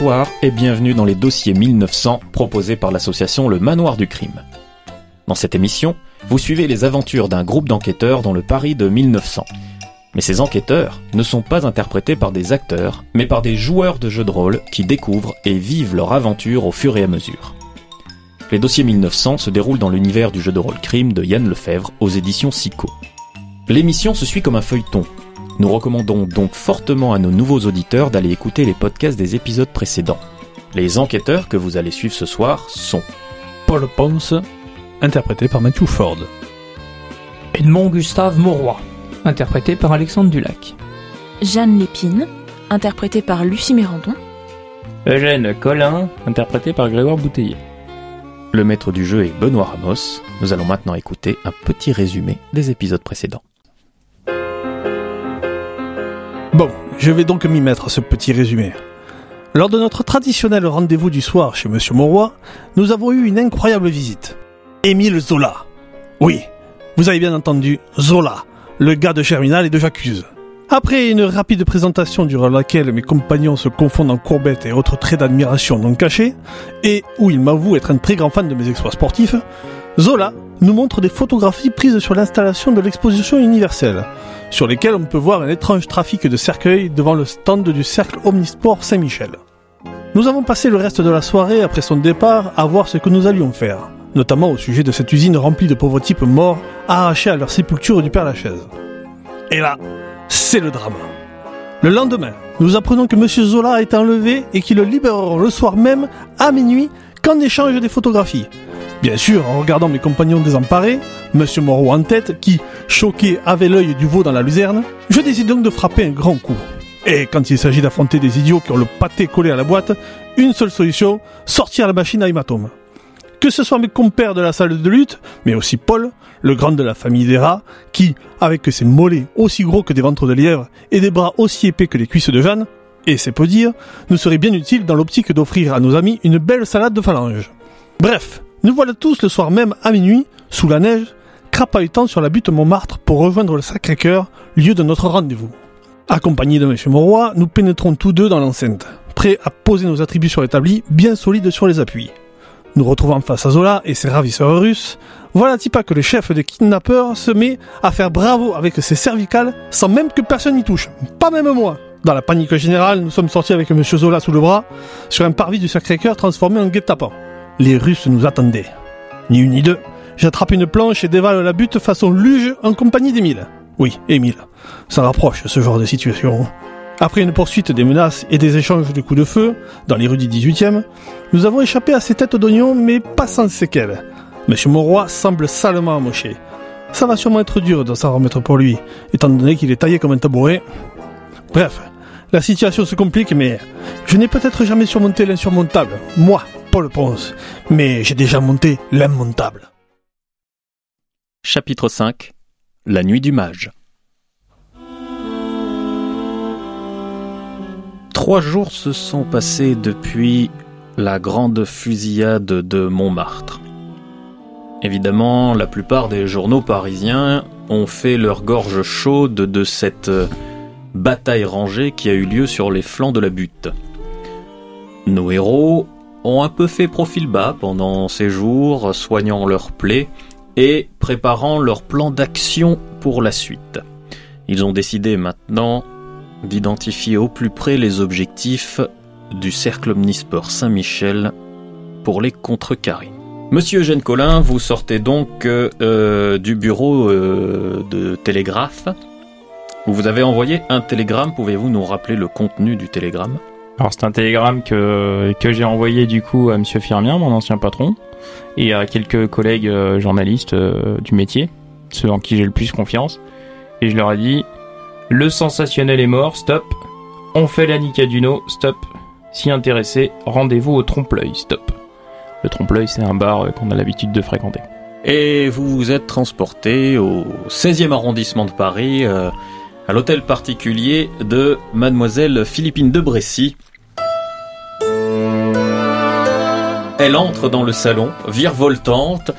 Bonsoir et bienvenue dans les dossiers 1900 proposés par l'association Le Manoir du Crime. Dans cette émission, vous suivez les aventures d'un groupe d'enquêteurs dans le Paris de 1900. Mais ces enquêteurs ne sont pas interprétés par des acteurs, mais par des joueurs de jeux de rôle qui découvrent et vivent leur aventure au fur et à mesure. Les dossiers 1900 se déroulent dans l'univers du jeu de rôle crime de Yann Lefebvre aux éditions Sico. L'émission se suit comme un feuilleton. Nous recommandons donc fortement à nos nouveaux auditeurs d'aller écouter les podcasts des épisodes précédents. Les enquêteurs que vous allez suivre ce soir sont Paul Ponce, interprété par Matthew Ford. Edmond Gustave Mauroy, interprété par Alexandre Dulac. Jeanne Lépine, interprétée par Lucie Mérandon. Eugène Collin, interprété par Grégoire Bouteiller. Le maître du jeu est Benoît Ramos. Nous allons maintenant écouter un petit résumé des épisodes précédents. Bon, je vais donc m'y mettre à ce petit résumé. Lors de notre traditionnel rendez-vous du soir chez Monsieur Mauroy, nous avons eu une incroyable visite. Émile Zola. Oui, vous avez bien entendu, Zola, le gars de Germinal et de J'accuse. Après une rapide présentation durant laquelle mes compagnons se confondent en courbettes et autres traits d'admiration non cachés, et où il m'avoue être un très grand fan de mes exploits sportifs, Zola nous montre des photographies prises sur l'installation de l'exposition universelle, sur lesquelles on peut voir un étrange trafic de cercueils devant le stand du cercle Omnisport Saint-Michel. Nous avons passé le reste de la soirée après son départ à voir ce que nous allions faire, notamment au sujet de cette usine remplie de pauvres types morts arrachés à leur sépulture du Père Lachaise. Et là, c'est le drame. Le lendemain, nous apprenons que Monsieur Zola a été enlevé et qu'ils le libéreront le soir même, à minuit, qu'en échange des photographies. Bien sûr, en regardant mes compagnons désemparés, Monsieur Moreau en tête, qui, choqué, avait l'œil du veau dans la luzerne, je décide donc de frapper un grand coup. Et quand il s'agit d'affronter des idiots qui ont le pâté collé à la boîte, une seule solution, sortir la machine à hématome. Que ce soit mes compères de la salle de lutte, mais aussi Paul, le grand de la famille des rats, qui, avec ses mollets aussi gros que des ventres de lièvre et des bras aussi épais que les cuisses de Jeanne, et c'est peu dire, nous serait bien utile dans l'optique d'offrir à nos amis une belle salade de phalange. Bref, nous voilà tous le soir même à minuit, sous la neige, crapahutant sur la butte Montmartre pour rejoindre le Sacré-Cœur, lieu de notre rendez-vous. Accompagnés de M. Mauroy, nous pénétrons tous deux dans l'enceinte, prêts à poser nos attributs sur l'établi, bien solides sur les appuis. Nous retrouvons face à Zola et ses ravisseurs russes. Voilà pas que le chef des kidnappeurs se met à faire bravo avec ses cervicales sans même que personne n'y touche. Pas même moi. Dans la panique générale, nous sommes sortis avec M. Zola sous le bras, sur un parvis du Sacré-Cœur transformé en guet-apens. Les Russes nous attendaient. Ni une ni deux, j'attrape une planche et dévale la butte façon luge en compagnie d'Émile. Oui, Émile. Ça rapproche ce genre de situation. Après une poursuite des menaces et des échanges de coups de feu dans les rues du 18e, nous avons échappé à ces têtes d'oignons, mais pas sans séquelles. Monsieur Mauroy semble salement amoché. Ça va sûrement être dur de s'en remettre pour lui, étant donné qu'il est taillé comme un tabouret. Bref, la situation se complique, mais je n'ai peut-être jamais surmonté l'insurmontable, moi, Paul Ponce, mais j'ai déjà monté l'immontable. Chapitre 5 La nuit du mage Trois jours se sont passés depuis la grande fusillade de Montmartre. Évidemment, la plupart des journaux parisiens ont fait leur gorge chaude de cette bataille rangée qui a eu lieu sur les flancs de la butte. Nos héros ont un peu fait profil bas pendant ces jours, soignant leurs plaies et préparant leur plan d'action pour la suite. Ils ont décidé maintenant d'identifier au plus près les objectifs du cercle omnisport Saint-Michel pour les contrecarrer. Monsieur Eugène Collin, vous sortez donc euh, du bureau euh, de télégraphe. Vous avez envoyé un télégramme. Pouvez-vous nous rappeler le contenu du télégramme? Alors c'est un télégramme que, que j'ai envoyé du coup à Monsieur Firmien, mon ancien patron, et à quelques collègues euh, journalistes du métier, ceux en qui j'ai le plus confiance. Et je leur ai dit le sensationnel est mort, stop. On fait la Nicaduno, stop. Si intéressé, rendez-vous au trompe-l'œil, stop. Le trompe-l'œil, c'est un bar euh, qu'on a l'habitude de fréquenter. Et vous vous êtes transporté au 16e arrondissement de Paris, euh, à l'hôtel particulier de mademoiselle Philippine de Brécy. Elle entre dans le salon, virevoltante,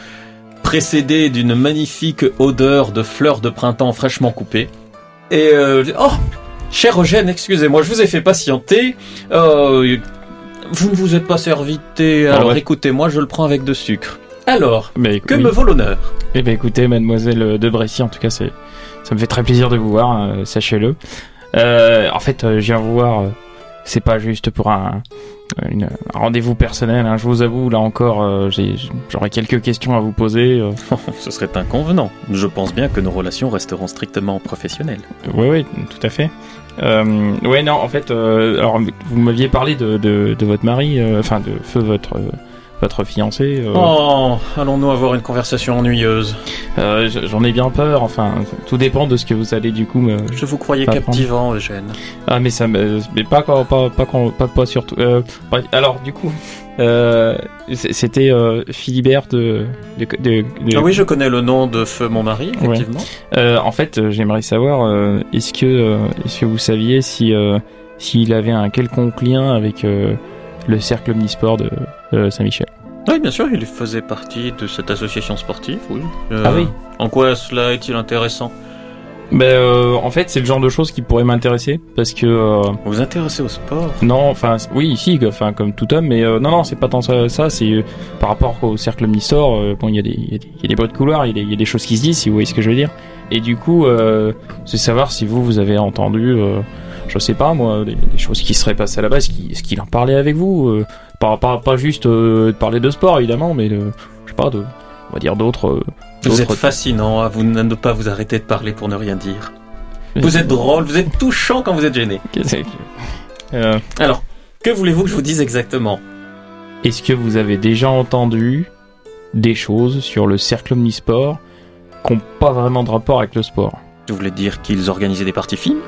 précédée d'une magnifique odeur de fleurs de printemps fraîchement coupées. Et euh, oh, cher Eugène, excusez-moi, je vous ai fait patienter. Euh, Vous ne vous êtes pas servi de thé, alors ouais. écoutez-moi, je le prends avec de sucre. Alors, Mais, que oui. me vaut l'honneur Eh ben écoutez, mademoiselle de Brécy, en tout cas, c'est, ça me fait très plaisir de vous voir, euh, sachez-le. Euh, en fait, euh, je viens vous voir, euh, c'est pas juste pour un, une- un rendez-vous personnel, hein, je vous avoue, là encore, j'ai, j'aurais quelques questions à vous poser. Ce serait inconvenant. Je pense bien que nos relations resteront strictement professionnelles. Oui, oui, tout à fait. Euh, ouais, non, en fait, euh, alors vous m'aviez parlé de, de, de votre mari, euh, enfin de feu votre votre fiancé. euh, Oh, allons-nous avoir une conversation ennuyeuse? Euh, J'en ai bien peur. Enfin, tout dépend de ce que vous allez du coup me. Je vous croyais captivant, Eugène. Ah, mais ça, me- mais pas quand, pas pas quand, pas, pas surtout. Euh, alors du coup, c'était Philibert de. de, de- de- Ah oui, je connais le nom de feu mon mari, effectivement. En fait, j'aimerais savoir, est-ce que, est-ce que vous saviez si, s'il avait un quelconque lien avec le cercle omnisport de Saint-Michel Oui, bien sûr, il faisait partie de cette association sportive, oui. Euh, Ah oui. En quoi cela est-il intéressant? Ben, euh, en fait, c'est le genre de choses qui pourrait m'intéresser parce que euh, Vous vous intéressez au sport? non, enfin, oui, si, enfin, comme tout homme, mais euh, non, non, c'est pas tant ça. ça c'est par rapport au cercle omnisport. euh, bon, il y a des, il y, des- il y a des bruits de couloir, il y, a des- il y a des choses qui se disent, si vous voyez ce que je veux dire. Et du coup, c'est savoir si vous, vous avez entendu, je sais pas moi, des, des choses qui seraient passées là-bas, est-ce qu'il, est-ce qu'il en parlait avec vous euh, pas, pas, pas juste euh, de parler de sport évidemment, mais de, je sais pas, de, on va dire d'autres. euh, Vous êtes fascinant, à vous ne pas vous arrêter de parler pour ne rien dire. Vous êtes drôle, vous êtes touchant quand vous êtes gêné. Euh, Alors, que voulez-vous que je vous dise exactement? Est-ce que vous avez déjà entendu des choses sur le cercle omnisport qui n'ont pas vraiment de rapport avec le sport? Je voulais dire qu'ils organisaient des parties films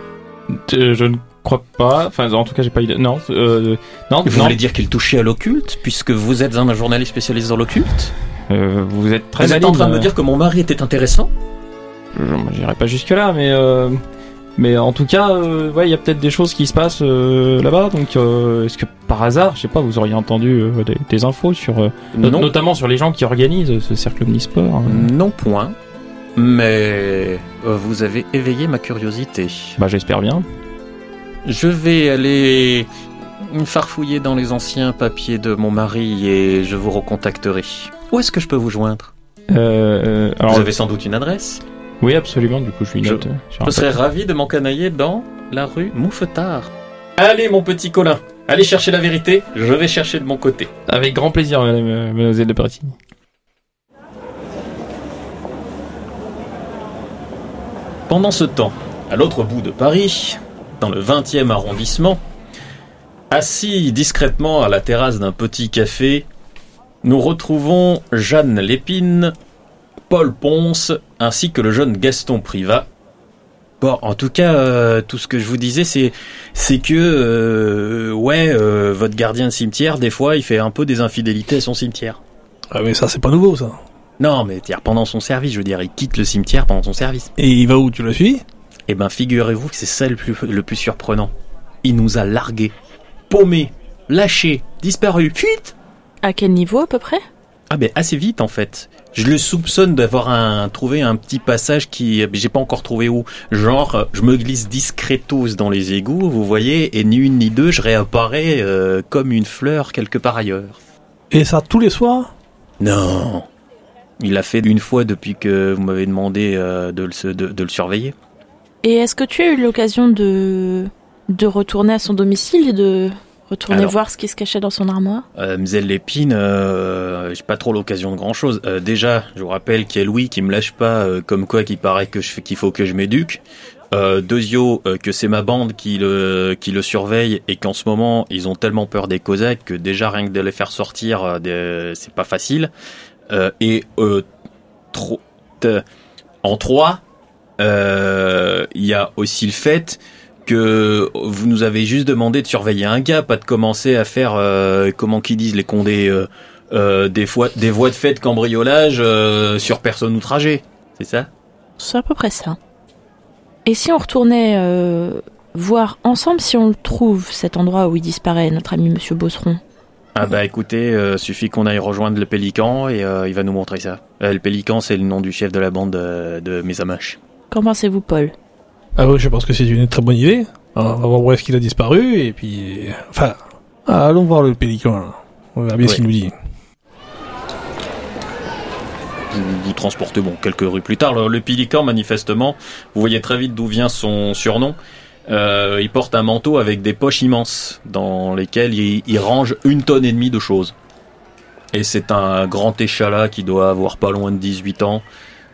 Euh, Je ne crois pas. Enfin, en tout cas, j'ai pas idée. Non, euh, non, Vous non. voulez dire qu'ils touchaient à l'occulte, puisque vous êtes un journaliste spécialiste dans l'occulte Euh, vous êtes très Vous êtes en train de me dire que mon mari était intéressant Je J'irai pas jusque là, mais euh, mais en tout cas, euh, ouais, il y a peut-être des choses qui se passent euh, là-bas. Donc, euh, est-ce que par hasard, je sais pas, vous auriez entendu des, des infos sur, notamment sur les gens qui organisent ce cercle omnisport non point. Mais euh, vous avez éveillé ma curiosité. Bah, j'espère bien. Je vais aller farfouiller dans les anciens papiers de mon mari et je vous recontacterai. Où est-ce que je peux vous joindre? Euh, euh, alors, Vous avez sans doute une adresse? Oui, absolument. Du coup, je lui Je- note. euh, sur un Je serais ravi de m'encanailler dans la rue Mouffetard. Allez, mon petit Colin, allez chercher la vérité, je vais chercher de mon côté. Avec grand plaisir, madame, euh, mademoiselle de Bertigny. Pendant ce temps, à l'autre bout de Paris, dans le 20e arrondissement, assis discrètement à la terrasse d'un petit café, nous retrouvons Jeanne Lépine, Paul Ponce, ainsi que le jeune Gaston Privat. Bon, en tout cas, euh, tout ce que je vous disais, c'est que euh, ouais, euh, votre gardien de cimetière, des fois, il fait un peu des infidélités à son cimetière. Ah mais ça c'est pas nouveau ça. Non, mais c'est-à-dire pendant son service, je veux dire, il quitte le cimetière pendant son service. Et il va où Tu l'as suivi? Eh ben, figurez-vous que c'est ça le plus, le plus surprenant. Il nous a largués, paumés, lâchés, disparus, fuite À quel niveau à peu près? Ah ben, assez vite en fait. Je le soupçonne d'avoir un, trouvé un petit passage qui, j'ai pas encore trouvé où. Genre, euh, je me glisse discretos dans les égouts, vous voyez, et ni une ni deux, je réapparais euh, comme une fleur quelque part ailleurs. Et ça tous les soirs? Non. Il l'a fait une fois depuis que vous m'avez demandé euh, de, le, de- de le surveiller. Et est-ce que tu as eu l'occasion de de retourner à son domicile et de retourner Alors. voir ce qui se cachait dans son armoire? Euh, Mzelle Lépine, euh, j'ai pas trop l'occasion de grand chose. déjà, je vous rappelle qu'il y a Louis qui me lâche pas, euh, comme quoi qu'il paraît que je fais qu'il faut que je m'éduque. Euh, Deuxio, euh, que c'est ma bande qui le qui le surveille et qu'en ce moment ils ont tellement peur des Cosaques que déjà rien que de les faire sortir, euh, c'est pas facile. Euh, et euh, en trois, euh, il y a aussi le fait que vous nous avez juste demandé de surveiller un gars, pas de commencer à faire, comment qu'ils disent, les condés, des, fois, des voies de fait de cambriolage sur personne outragée. C'est ça? C'est à peu près ça. Et si on retournait voir ensemble si on le trouve, cet endroit où il disparaît, notre ami Monsieur Bosseron? Ah bah écoutez, euh, suffit qu'on aille rejoindre le Pélican et euh, il va nous montrer ça. Euh, le Pélican, c'est le nom du chef de la bande de, de Mesamash. Qu'en pensez-vous, Paul? Ah oui, je pense que c'est une très bonne idée. On va voir où est-ce qu'il a disparu et puis... Enfin, Ah, allons voir le pélican. là. On verra bien ce qu'il nous dit. vous, vous transportez bon quelques rues plus tard. Le, le Pélican, manifestement, vous voyez très vite d'où vient son surnom. Euh, il porte un manteau avec des poches immenses dans lesquelles il, il range une tonne et demie de choses. Et c'est un grand échalas qui doit avoir pas loin de 18 ans,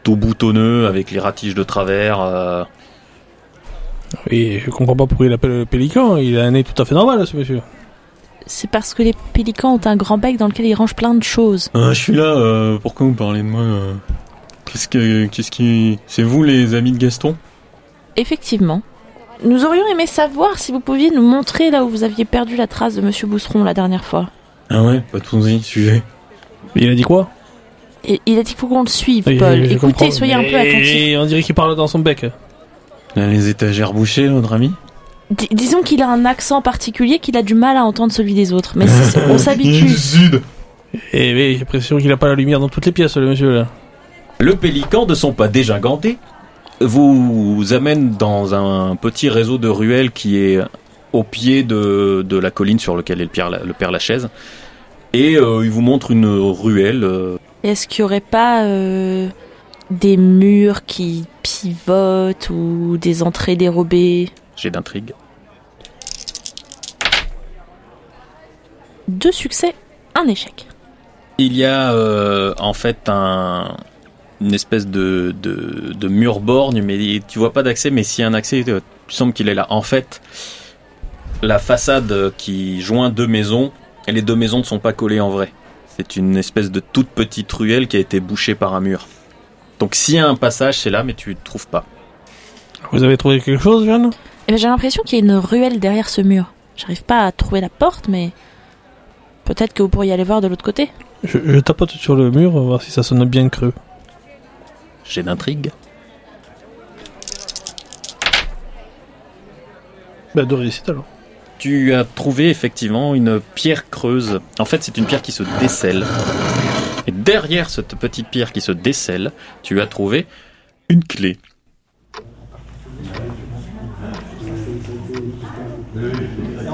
tout boutonneux avec les ratiges de travers. euh, Et je comprends pas pourquoi il appelle le pélican. Il a un nez tout à fait normal, ce monsieur. C'est parce que les pélicans ont un grand bec dans lequel ils rangent plein de choses. Euh, je suis là, euh, pourquoi vous parlez de moi euh? Qu'est-ce que, qu'est-ce qui, c'est vous les amis de Gaston? Effectivement. Nous aurions aimé savoir si vous pouviez nous montrer là où vous aviez perdu la trace de Monsieur Bousseron la dernière fois. Ah ouais, pas de soucis, sujet. Mais il a dit quoi? Et il a dit qu'il faut qu'on le suive, Oui, Paul. Écoutez, comprends, soyez un peu attentifs. On dirait qu'il parle dans son bec. Là, les étagères bouchées, notre ami Dis- disons qu'il a un accent particulier qu'il a du mal à entendre celui des autres. Mais c'est- c'est- on s'habitue. sud Et oui, j'ai l'impression qu'il a pas la lumière dans toutes les pièces, le monsieur là. Le pélican, de son pas dégingandé, vous amène dans un petit réseau de ruelles qui est au pied de, de la colline sur lequel est le Père, le Père Lachaise. Et euh, il vous montre une ruelle. euh, Est-ce qu'il y aurait pas euh, des murs qui pivotent ou des entrées dérobées? J'ai d'intrigue. Deux succès, un échec. Il y a euh, en fait un, une espèce de, de, de mur borgne, mais tu vois pas d'accès, mais s'il y a un accès, euh, il semble qu'il est là. En fait, la façade qui joint deux maisons, et les deux maisons ne sont pas collées en vrai. C'est une espèce de toute petite ruelle qui a été bouchée par un mur. Donc s'il y a un passage, c'est là, mais tu ne trouves pas. Vous avez trouvé quelque chose, Jeanne? Eh ben, J'ai l'impression qu'il y a une ruelle derrière ce mur. J'arrive pas à trouver la porte, mais peut-être que vous pourriez aller voir de l'autre côté. je, je tapote sur le mur, voir si ça sonne bien creux. J'ai d'intrigue. Bah, de réussite alors. Tu as trouvé effectivement une pierre creuse. En fait, c'est une pierre qui se décèle. Et derrière cette petite pierre qui se décèle, tu as trouvé une clé.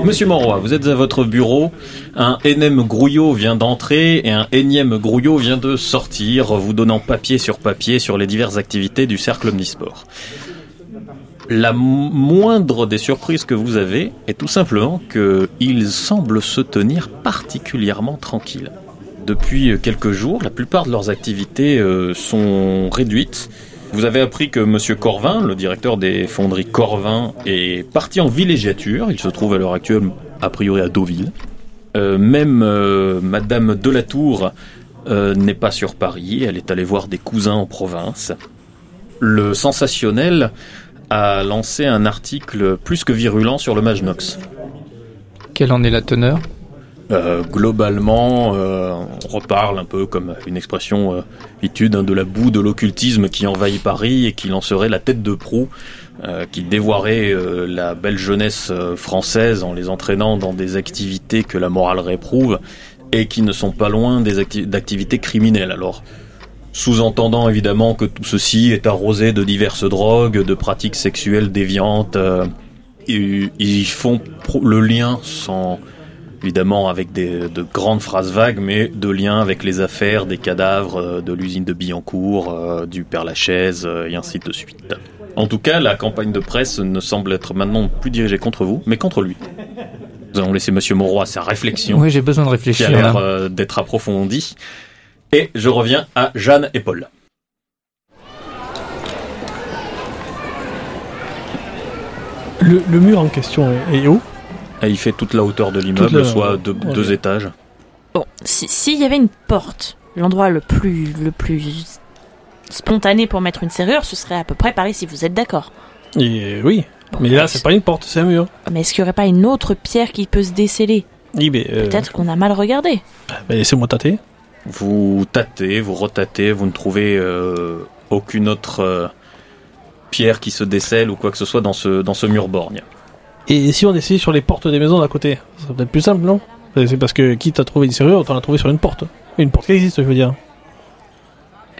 Monsieur Monroy, vous êtes à votre bureau. Un énième grouillot vient d'entrer et un énième grouillot vient de sortir, vous donnant papier sur papier sur les diverses activités du cercle omnisport. La moindre des surprises que vous avez est tout simplement qu'il semble se tenir particulièrement tranquille. Depuis quelques jours, la plupart de leurs activités euh, sont réduites. Vous avez appris que Monsieur Corvin, le directeur des fonderies Corvin, est parti en villégiature. Il se trouve à l'heure actuelle, a priori, à Deauville. Euh, même euh, Madame Delatour euh, n'est pas sur Paris. Elle est allée voir des cousins en province. Le sensationnel a lancé un article plus que virulent sur le Magnox. Quelle en est la teneur? Euh, globalement, euh, on reparle un peu comme une expression euh, étude hein, de la boue de l'occultisme qui envahit Paris et qui lancerait la tête de proue, euh, qui dévoirait la belle jeunesse française en les entraînant dans des activités que la morale réprouve et qui ne sont pas loin des acti- d'activités criminelles. Alors, sous-entendant évidemment que tout ceci est arrosé de diverses drogues, de pratiques sexuelles déviantes, ils font le lien sans évidemment avec des, de grandes phrases vagues, mais de liens avec les affaires des cadavres euh, de l'usine de Billancourt, euh, du Père Lachaise, euh, et ainsi de suite. En tout cas, la campagne de presse ne semble être maintenant plus dirigée contre vous, mais contre lui. Nous allons laisser Monsieur Moreau à sa réflexion, Oui, j'ai besoin de qui a réfléchir. l'air euh, d'être approfondie. Et je reviens à Jeanne et Paul. Le, le mur en question est, est haut. Et il fait toute la hauteur de l'immeuble, la- soit deux étages. Bon, si- s'il y avait une porte, l'endroit le plus, le plus spontané pour mettre une serrure, ce serait à peu près par ici, vous êtes d'accord Et oui. Bon, Mais là, c'est pas une porte, c'est un mur. Mais est-ce qu'il n'y aurait pas une autre pierre qui peut se déceler? Oui, mais. euh, Peut-être qu'on a mal regardé. bah, Laissez-moi tâter. Vous tâtez, vous retâtez, vous ne trouvez euh, aucune autre euh, pierre qui se décèle ou quoi que ce soit dans ce, dans ce mur borgne. Et si on essayait sur les portes des maisons d'à côté Ça serait peut-être plus simple, non? C'est parce que quitte à trouver une serrure, autant la trouver sur une porte. Une porte qui existe, je veux dire.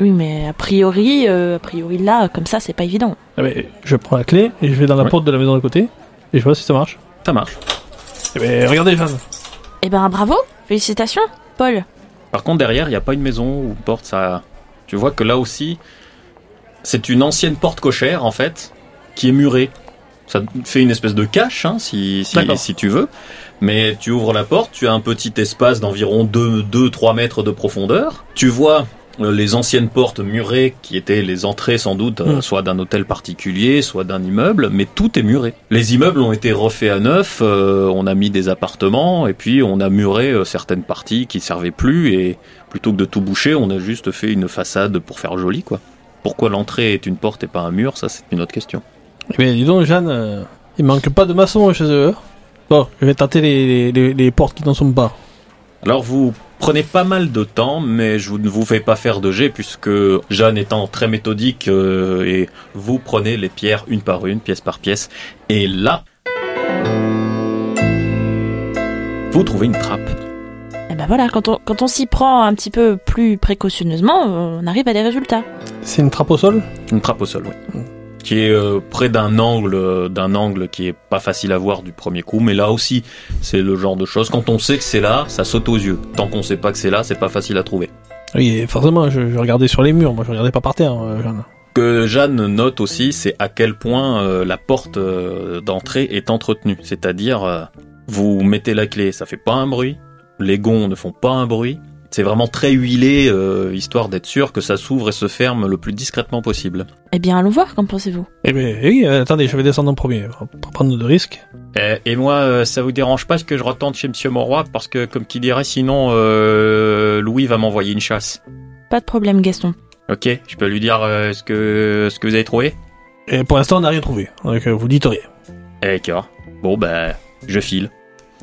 Oui, mais a priori, euh, a priori là, comme ça, c'est pas évident. Ah, mais je prends la clé et je vais dans la Ouais. porte de la maison d'à côté et je vois si ça marche. Ça marche. Eh ben, regardez, Jeanne. Eh ben bravo, félicitations, Paul. Par contre, derrière, il n'y a pas une maison ou une porte. Ça, tu vois que là aussi, c'est une ancienne porte cochère en fait, qui est murée. Ça fait une espèce de cache, hein, si, si, si tu veux. Mais tu ouvres la porte, tu as un petit espace d'environ 2-3 mètres de profondeur. Tu vois euh, les anciennes portes murées qui étaient les entrées sans doute euh, Mm. soit d'un hôtel particulier, soit d'un immeuble, mais tout est muré. Les immeubles ont été refaits à neuf, euh, on a mis des appartements et puis on a muré euh, certaines parties qui servaient plus et plutôt que de tout boucher, on a juste fait une façade pour faire joli quoi. Pourquoi l'entrée est une porte et pas un mur, ça c'est une autre question. Eh bien, dis donc, Jeanne, euh, il manque pas de maçons chez eux. hein. Bon, je vais tenter les, les, les- les portes qui n'en sont pas. Alors vous prenez pas mal de temps, mais je ne vous fais pas faire de jet puisque Jeanne étant très méthodique euh, et vous prenez les pierres une par une, pièce par pièce. Et là, vous trouvez une trappe. Eh ben voilà, quand on, quand on s'y prend un petit peu plus précautionneusement, on arrive à des résultats. C'est une trappe au sol? Une trappe au sol, oui. Qui est euh, près d'un angle, euh, d'un angle qui est pas facile à voir du premier coup, mais là aussi, c'est le genre de choses. Quand on sait que c'est là, ça saute aux yeux. Tant qu'on sait pas que c'est là, c'est pas facile à trouver. Oui, et forcément, je, je regardais sur les murs, moi je regardais pas par terre, euh, Jeanne. que Jeanne note aussi, c'est à quel point euh, la porte euh, d'entrée est entretenue. C'est-à-dire, euh, vous mettez la clé, ça fait pas un bruit, les gonds ne font pas un bruit. C'est vraiment très huilé, euh, histoire d'être sûr que ça s'ouvre et se ferme le plus discrètement possible. Eh bien, allons voir, qu'en pensez-vous? Eh bien, oui, euh, attendez, je vais descendre en premier, pour pas prendre de risques. Euh, et moi, euh, ça vous dérange pas que je retourne chez Monsieur Mauroy parce que, comme qui dirait, sinon euh, Louis va m'envoyer une chasse. Pas de problème, Gaston. Ok, je peux lui dire euh, ce que ce que vous avez trouvé? Et pour l'instant, on n'a rien trouvé, donc vous dites rien. Eh, D'accord. Bon ben, je file.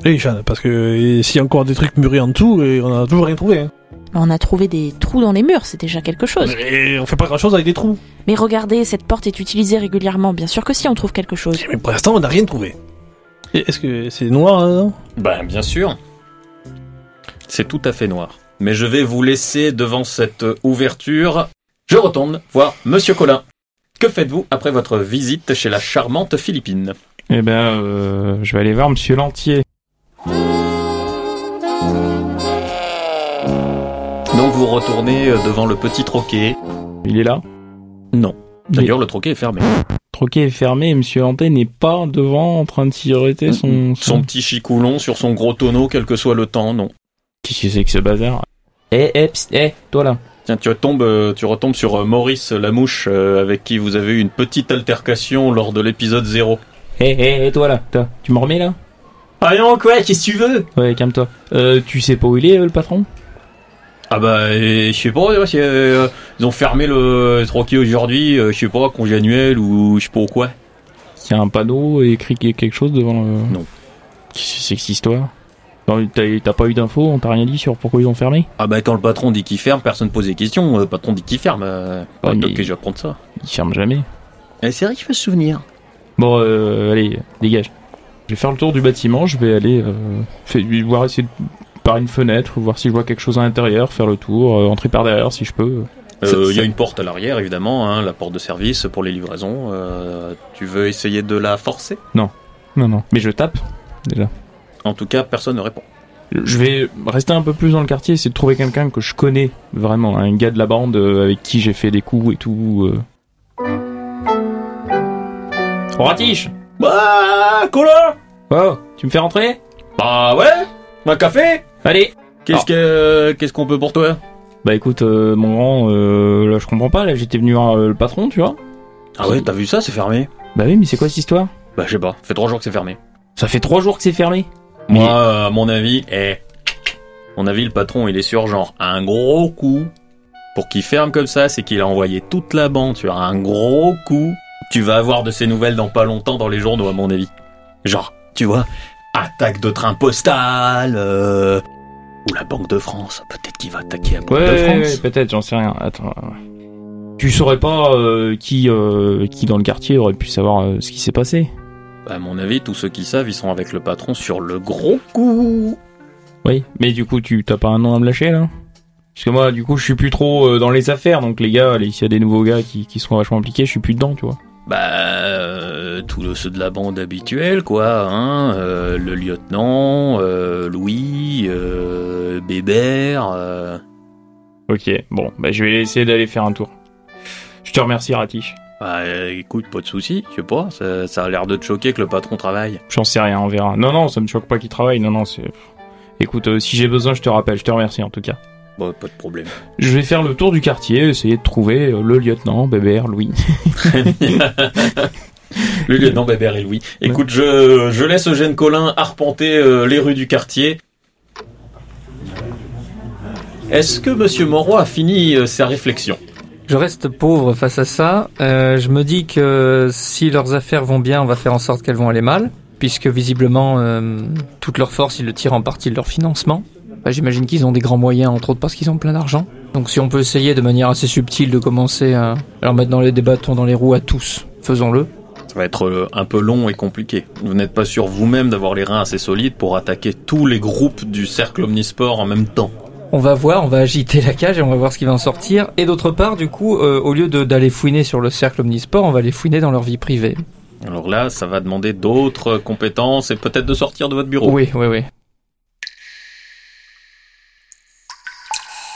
Oui, Jeanne, parce que s'il y a encore des trucs murés en dessous, euh, on a toujours rien trouvé. Hein. On a trouvé des trous dans les murs, c'est déjà quelque chose. Et on fait pas grand chose avec des trous. Mais regardez, cette porte est utilisée régulièrement. Bien sûr que si, on trouve quelque chose. Mais pour l'instant, on n'a rien trouvé. Et Est-ce que c'est noir là-dedans Ben bien sûr. C'est tout à fait noir. Mais je vais vous laisser devant cette ouverture. Je retourne voir Monsieur Colin. Que faites-vous après votre visite chez la charmante Philippine? Eh ben, euh, je vais aller voir Monsieur Lantier. Donc vous retournez euh, devant le petit troquet. Il est là? Non. D'ailleurs, le troquet est fermé. Le troquet est fermé et Monsieur Lantier n'est pas devant en train de siroter son... Son petit chicoulon sur son gros tonneau, quel que soit le temps, non. Qu'est-ce que c'est que ce bazar? Eh, eh, psst, eh, toi là. Tiens, tu retombes, euh, tu retombes sur euh, Maurice Lamouche, avec qui vous avez eu une petite altercation lors de l'épisode 0. Eh, eh, eh, toi là. Toi, tu me remets là? Ah non, quoi, qu'est-ce que tu veux? Ouais, calme-toi. Euh, tu sais pas où il est, euh, le patron? Ah bah, et je sais pas, euh, c'est, euh, ils ont fermé le troquet aujourd'hui, euh, je sais pas, congé annuel ou je sais pas quoi. Il y a un panneau écrit quelque chose devant le... Non. Qu'est-ce que c'est que cette histoire Non, T'as t'as pas eu d'infos On t'a rien dit sur pourquoi ils ont fermé? Ah bah, quand le patron dit qu'il ferme, personne pose des questions, le patron dit qu'il ferme, euh, Ouais, mais- que je vais apprendre ça. Ils ferment jamais. Eh, c'est vrai qu'il faut se souvenir. Bon, euh, allez, dégage. Je vais faire le tour du bâtiment, je vais aller euh, voir essayer de, par une fenêtre, voir si je vois quelque chose à l'intérieur, faire le tour, euh, entrer par derrière si je peux. Euh, Il y a une porte à l'arrière, évidemment, hein, la porte de service pour les livraisons. euh, tu veux essayer de la forcer? Non, non. Mais je tape, déjà. En tout cas, personne ne répond. Je vais rester un peu plus dans le quartier, essayer de trouver quelqu'un que je connais vraiment, un gars de la bande avec qui j'ai fait des coups et tout. Euh. Ratiche Bah, Colin Oh, tu me fais rentrer? Bah ouais. Un café. Allez. Qu'est-ce que qu'est-ce qu'on peut pour toi? Bah écoute, euh, mon grand, euh, là je comprends pas, là j'étais venu voir euh, le patron, tu vois. Ah ouais, t'as vu ça, c'est fermé. Bah oui, mais c'est quoi cette histoire? Bah je sais pas, ça fait trois jours que c'est fermé. Ça fait trois jours que c'est fermé. Moi, euh, à mon avis, eh, mon avis, le patron, il est sur genre un gros coup. Pour qu'il ferme comme ça, c'est qu'il a envoyé toute la bande sur un gros coup. Tu vas avoir de ces nouvelles dans pas longtemps dans les journaux, à mon avis. Genre, tu vois, attaque de train postal, euh, ou la Banque de France. Peut-être qu'il va attaquer la Banque Ouais, de France. ouais, peut-être, j'en sais rien. Attends. Tu saurais pas euh, qui, euh, qui dans le quartier aurait pu savoir euh, ce qui s'est passé À mon avis, tous ceux qui savent, ils sont avec le patron sur le gros coup. Oui, mais du coup, tu t'as pas un nom à me lâcher là? Parce que moi, du coup, je suis plus trop dans les affaires, donc les gars, s'il y a des nouveaux gars qui, qui sont vachement impliqués, je suis plus dedans, tu vois. Bah, euh, tous le- ceux de la bande habituelle, quoi. Hein, euh, le lieutenant, euh, Louis, euh, Bébert. Ok, bon, bah je vais essayer d'aller faire un tour. Je te remercie, Ratiche. Bah, écoute, pas de souci. Je sais pas. Ça, ça a l'air de te choquer que le patron travaille. J'en sais rien, on verra. Non, non, ça me choque pas qu'il travaille. Non, non, c'est. Écoute, si j'ai besoin, je te rappelle. Je te remercie en tout cas. Bon, pas de problème. Je vais faire le tour du quartier, essayer de trouver euh, le lieutenant, Bébert, Louis. le lieutenant Bébert et Louis. Écoute, je, je laisse Eugène Collin arpenter euh, les rues du quartier. Est-ce que Monsieur Moreau a fini euh, sa réflexion? Je reste pauvre face à ça. Euh, je me dis que si leurs affaires vont bien, on va faire en sorte qu'elles vont aller mal, puisque visiblement euh, toute leur force, ils le tirent en partie de leur financement. Bah, J'imagine qu'ils ont des grands moyens, entre autres parce qu'ils ont plein d'argent. Donc si on peut essayer de manière assez subtile de commencer à leur mettre dans les des bâtons dans les roues à tous, faisons-le. Ça va être euh, un peu long et compliqué. Vous n'êtes pas sûr vous-même d'avoir les reins assez solides pour attaquer tous les groupes du cercle omnisport en même temps. On va voir, on va agiter la cage et on va voir ce qui va en sortir. Et d'autre part, du coup, euh, au lieu d'aller fouiner sur le cercle omnisport, on va les fouiner dans leur vie privée. Alors là, ça va demander d'autres compétences et peut-être de sortir de votre bureau. Oui, oui, oui.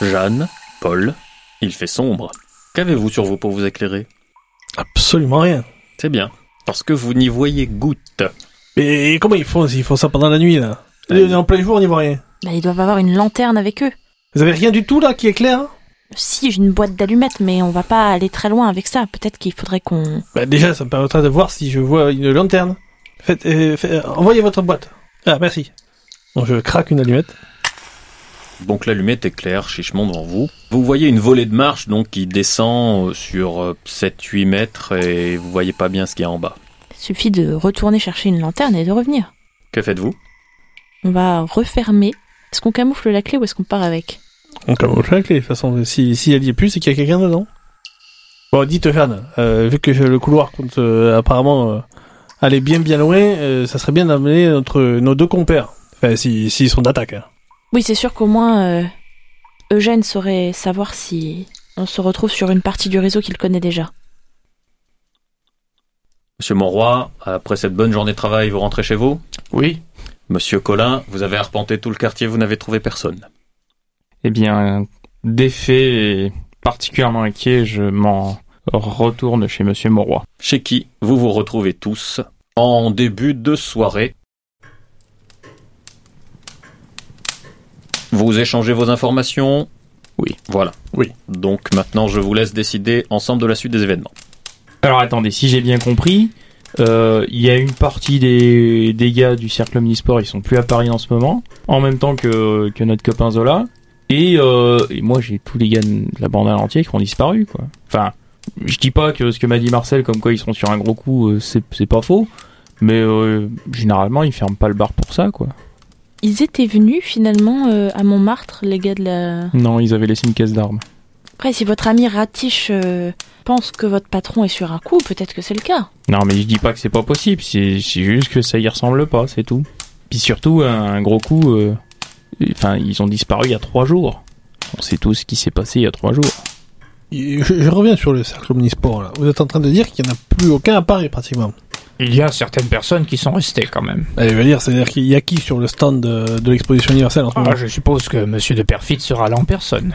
Jeanne, Paul, il fait sombre. Qu'avez-vous sur vous pour vous éclairer? Absolument rien. C'est bien. Parce que vous n'y voyez goutte. Mais comment ils font s'ils font ça pendant la nuit, là? En plein jour, on n'y voit rien. Bah, ils doivent avoir une lanterne avec eux. Vous avez rien du tout, là, qui éclaire hein? Si, j'ai une boîte d'allumettes, mais on va pas aller très loin avec ça. Peut-être qu'il faudrait qu'on... Bah déjà, ça me permettra de voir si je vois une lanterne. Faites, euh, euh, envoyez votre boîte. Ah, merci. Bon, je craque une allumette. Donc l'allumette éclaire chichement devant vous. Vous voyez une volée de marche donc qui descend euh, sur euh, 7-8 mètres et vous voyez pas bien ce qu'il y a en bas. Il suffit de retourner chercher une lanterne et de revenir. Que faites-vous? On va refermer. Est-ce qu'on camoufle la clé ou est-ce qu'on part avec? On camoufle la clé, de toute façon. Si, si elle y est plus, c'est qu'il y a quelqu'un dedans. Bon, dites, Jeanne, euh, vu que le couloir compte euh, apparemment euh, aller bien bien loin, euh, ça serait bien d'amener notre, nos deux compères. Enfin, s'ils si, s'ils sont d'attaque. hein. Oui, c'est sûr qu'au moins euh, Eugène saurait savoir si on se retrouve sur une partie du réseau qu'il connaît déjà. Monsieur Monroy, après cette bonne journée de travail, vous rentrez chez vous? Oui. Monsieur Collin, vous avez arpenté tout le quartier, vous n'avez trouvé personne. Eh bien, défait et particulièrement inquiet, je m'en retourne chez Monsieur Mauroy. Chez qui vous vous retrouvez tous en début de soirée. Vous échangez vos informations Oui. Voilà. Oui. Donc maintenant, je vous laisse décider ensemble de la suite des événements. Alors attendez, si j'ai bien compris, euh, il y a une partie des, des gars du cercle Omnisport, ils sont plus à Paris en ce moment, en même temps que, que notre copain Zola. Et, euh, et moi j'ai tous les gars de la bande à l'entier qui ont disparu quoi. Enfin, je dis pas que ce que m'a dit Marcel comme quoi ils sont sur un gros coup, euh, c'est c'est pas faux, mais euh, généralement ils ferment pas le bar pour ça quoi. Ils étaient venus finalement euh, à Montmartre, les gars de la... Non, ils avaient laissé une caisse d'armes. Après, si votre ami Ratiche euh, pense que votre patron est sur un coup, peut-être que c'est le cas. Non, mais je dis pas que c'est pas possible, c'est c'est juste que ça y ressemble pas, c'est tout. Puis surtout, un gros coup, euh, enfin, ils ont disparu il y a trois jours. On sait tout ce qui s'est passé il y a trois jours. Je, je reviens sur le cercle omnisport, là. Vous êtes en train de dire qu'il n'y en a plus aucun à Paris, pratiquement. Il y a certaines personnes qui sont restées quand même. Allez, je veux dire, c'est-à-dire qu'il y a qui sur le stand de, de l'exposition universelle en ce moment Ah, je suppose que Monsieur de Perfit sera là en personne.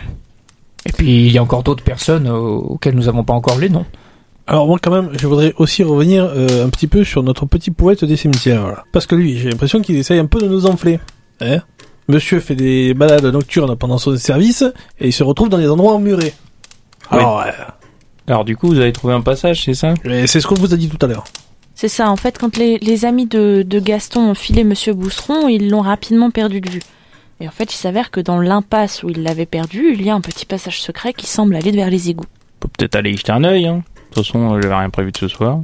Et puis il y a encore d'autres personnes euh, auxquelles nous n'avons pas encore les noms. Alors moi quand même, je voudrais aussi revenir euh, un petit peu sur notre petit poète des cimetières. Parce que lui, j'ai l'impression qu'il essaye un peu de nous enfler. Hein Monsieur fait des balades nocturnes pendant son service et il se retrouve dans des endroits emmurés. Oui. Alors, euh, Alors du coup, vous avez trouvé un passage, c'est ça? C'est ce qu'on vous a dit tout à l'heure. C'est ça, en fait, quand les, les amis de, de Gaston ont filé Monsieur Bousseron, ils l'ont rapidement perdu de vue. Et en fait, il s'avère que dans l'impasse où ils l'avaient perdu, il y a un petit passage secret qui semble aller vers les égouts. On peut peut-être aller y jeter un œil. Hein. De toute façon, j'avais rien prévu de ce soir.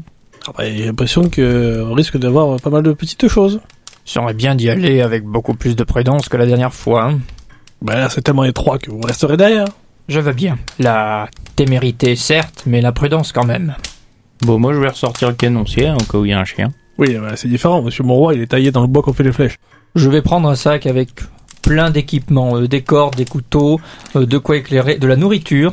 Ah bah, j'ai l'impression qu'on risque d'avoir pas mal de petites choses. J'aimerais bien d'y aller avec beaucoup plus de prudence que la dernière fois. hein. Bah là, c'est tellement étroit que vous resterez derrière. Je veux bien. La témérité, certes, mais la prudence quand même. Bon, moi, je vais ressortir le canoncier au cas où il y a un chien. Oui, bah, c'est différent. Monsieur Monroy, il est taillé dans le bois qu'on fait les flèches. Je vais prendre un sac avec plein d'équipements, euh, des cordes, des couteaux, euh, de quoi éclairer, de la nourriture,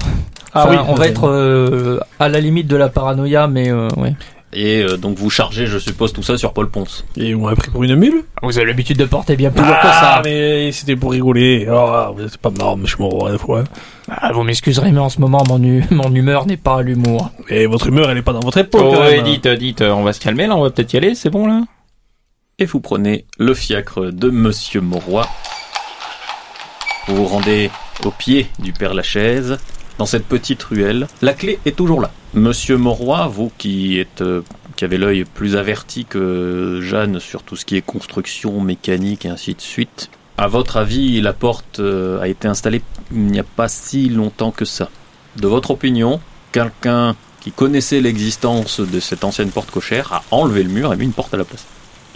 Ah Enfin, oui, on va être euh, à la limite de la paranoïa, mais euh, ouais. Et euh, donc vous chargez, je suppose, tout ça sur Paul Ponce. Et on m'a pris pour une mule Vous avez l'habitude de porter bien plus lourd que Ah, ça. mais c'était pour rigoler. Oh, vous êtes pas marrant, monsieur Moreau, des fois. Ah, vous m'excuserez, mais en ce moment, mon, hu- mon humeur n'est pas à l'humour. Et votre humeur, elle est pas dans votre époque. Oh, quand ouais, même. dites, dites, on va se calmer là, on va peut-être y aller, c'est bon là Et vous prenez le fiacre de Monsieur Mauroy. Vous vous rendez au pied du Père Lachaise, dans cette petite ruelle. La clé est toujours là. Monsieur Mauroy, vous qui êtes, euh, qui avez l'œil plus averti que Jeanne sur tout ce qui est construction, mécanique et ainsi de suite. À votre avis, la porte euh, a été installée il n'y a pas si longtemps que ça? De votre opinion, quelqu'un qui connaissait l'existence de cette ancienne porte cochère a enlevé le mur et mis une porte à la place.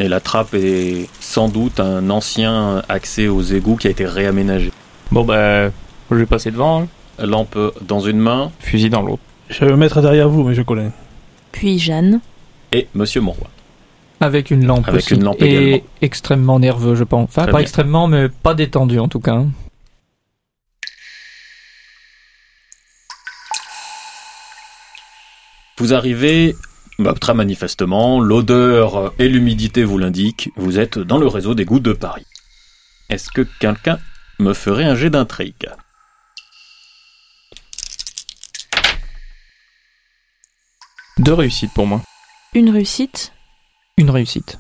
Et la trappe est sans doute un ancien accès aux égouts qui a été réaménagé. Bon bah, je vais passer devant, hein. Lampe dans une main fusil dans l'autre. Je vais me mettre derrière vous, monsieur Colin. Puis Jeanne. et Monsieur Monroy. Avec une lampe Avec aussi. une lampe Et également. extrêmement nerveux, je pense. Enfin, Très pas bien. extrêmement, mais pas détendu en tout cas. Vous arrivez, bah, très manifestement, l'odeur et l'humidité vous l'indiquent, vous êtes dans le réseau d'égouts de Paris. Est-ce que quelqu'un me ferait un jet d'intrigue? Deux réussites pour moi. Une réussite. Une réussite.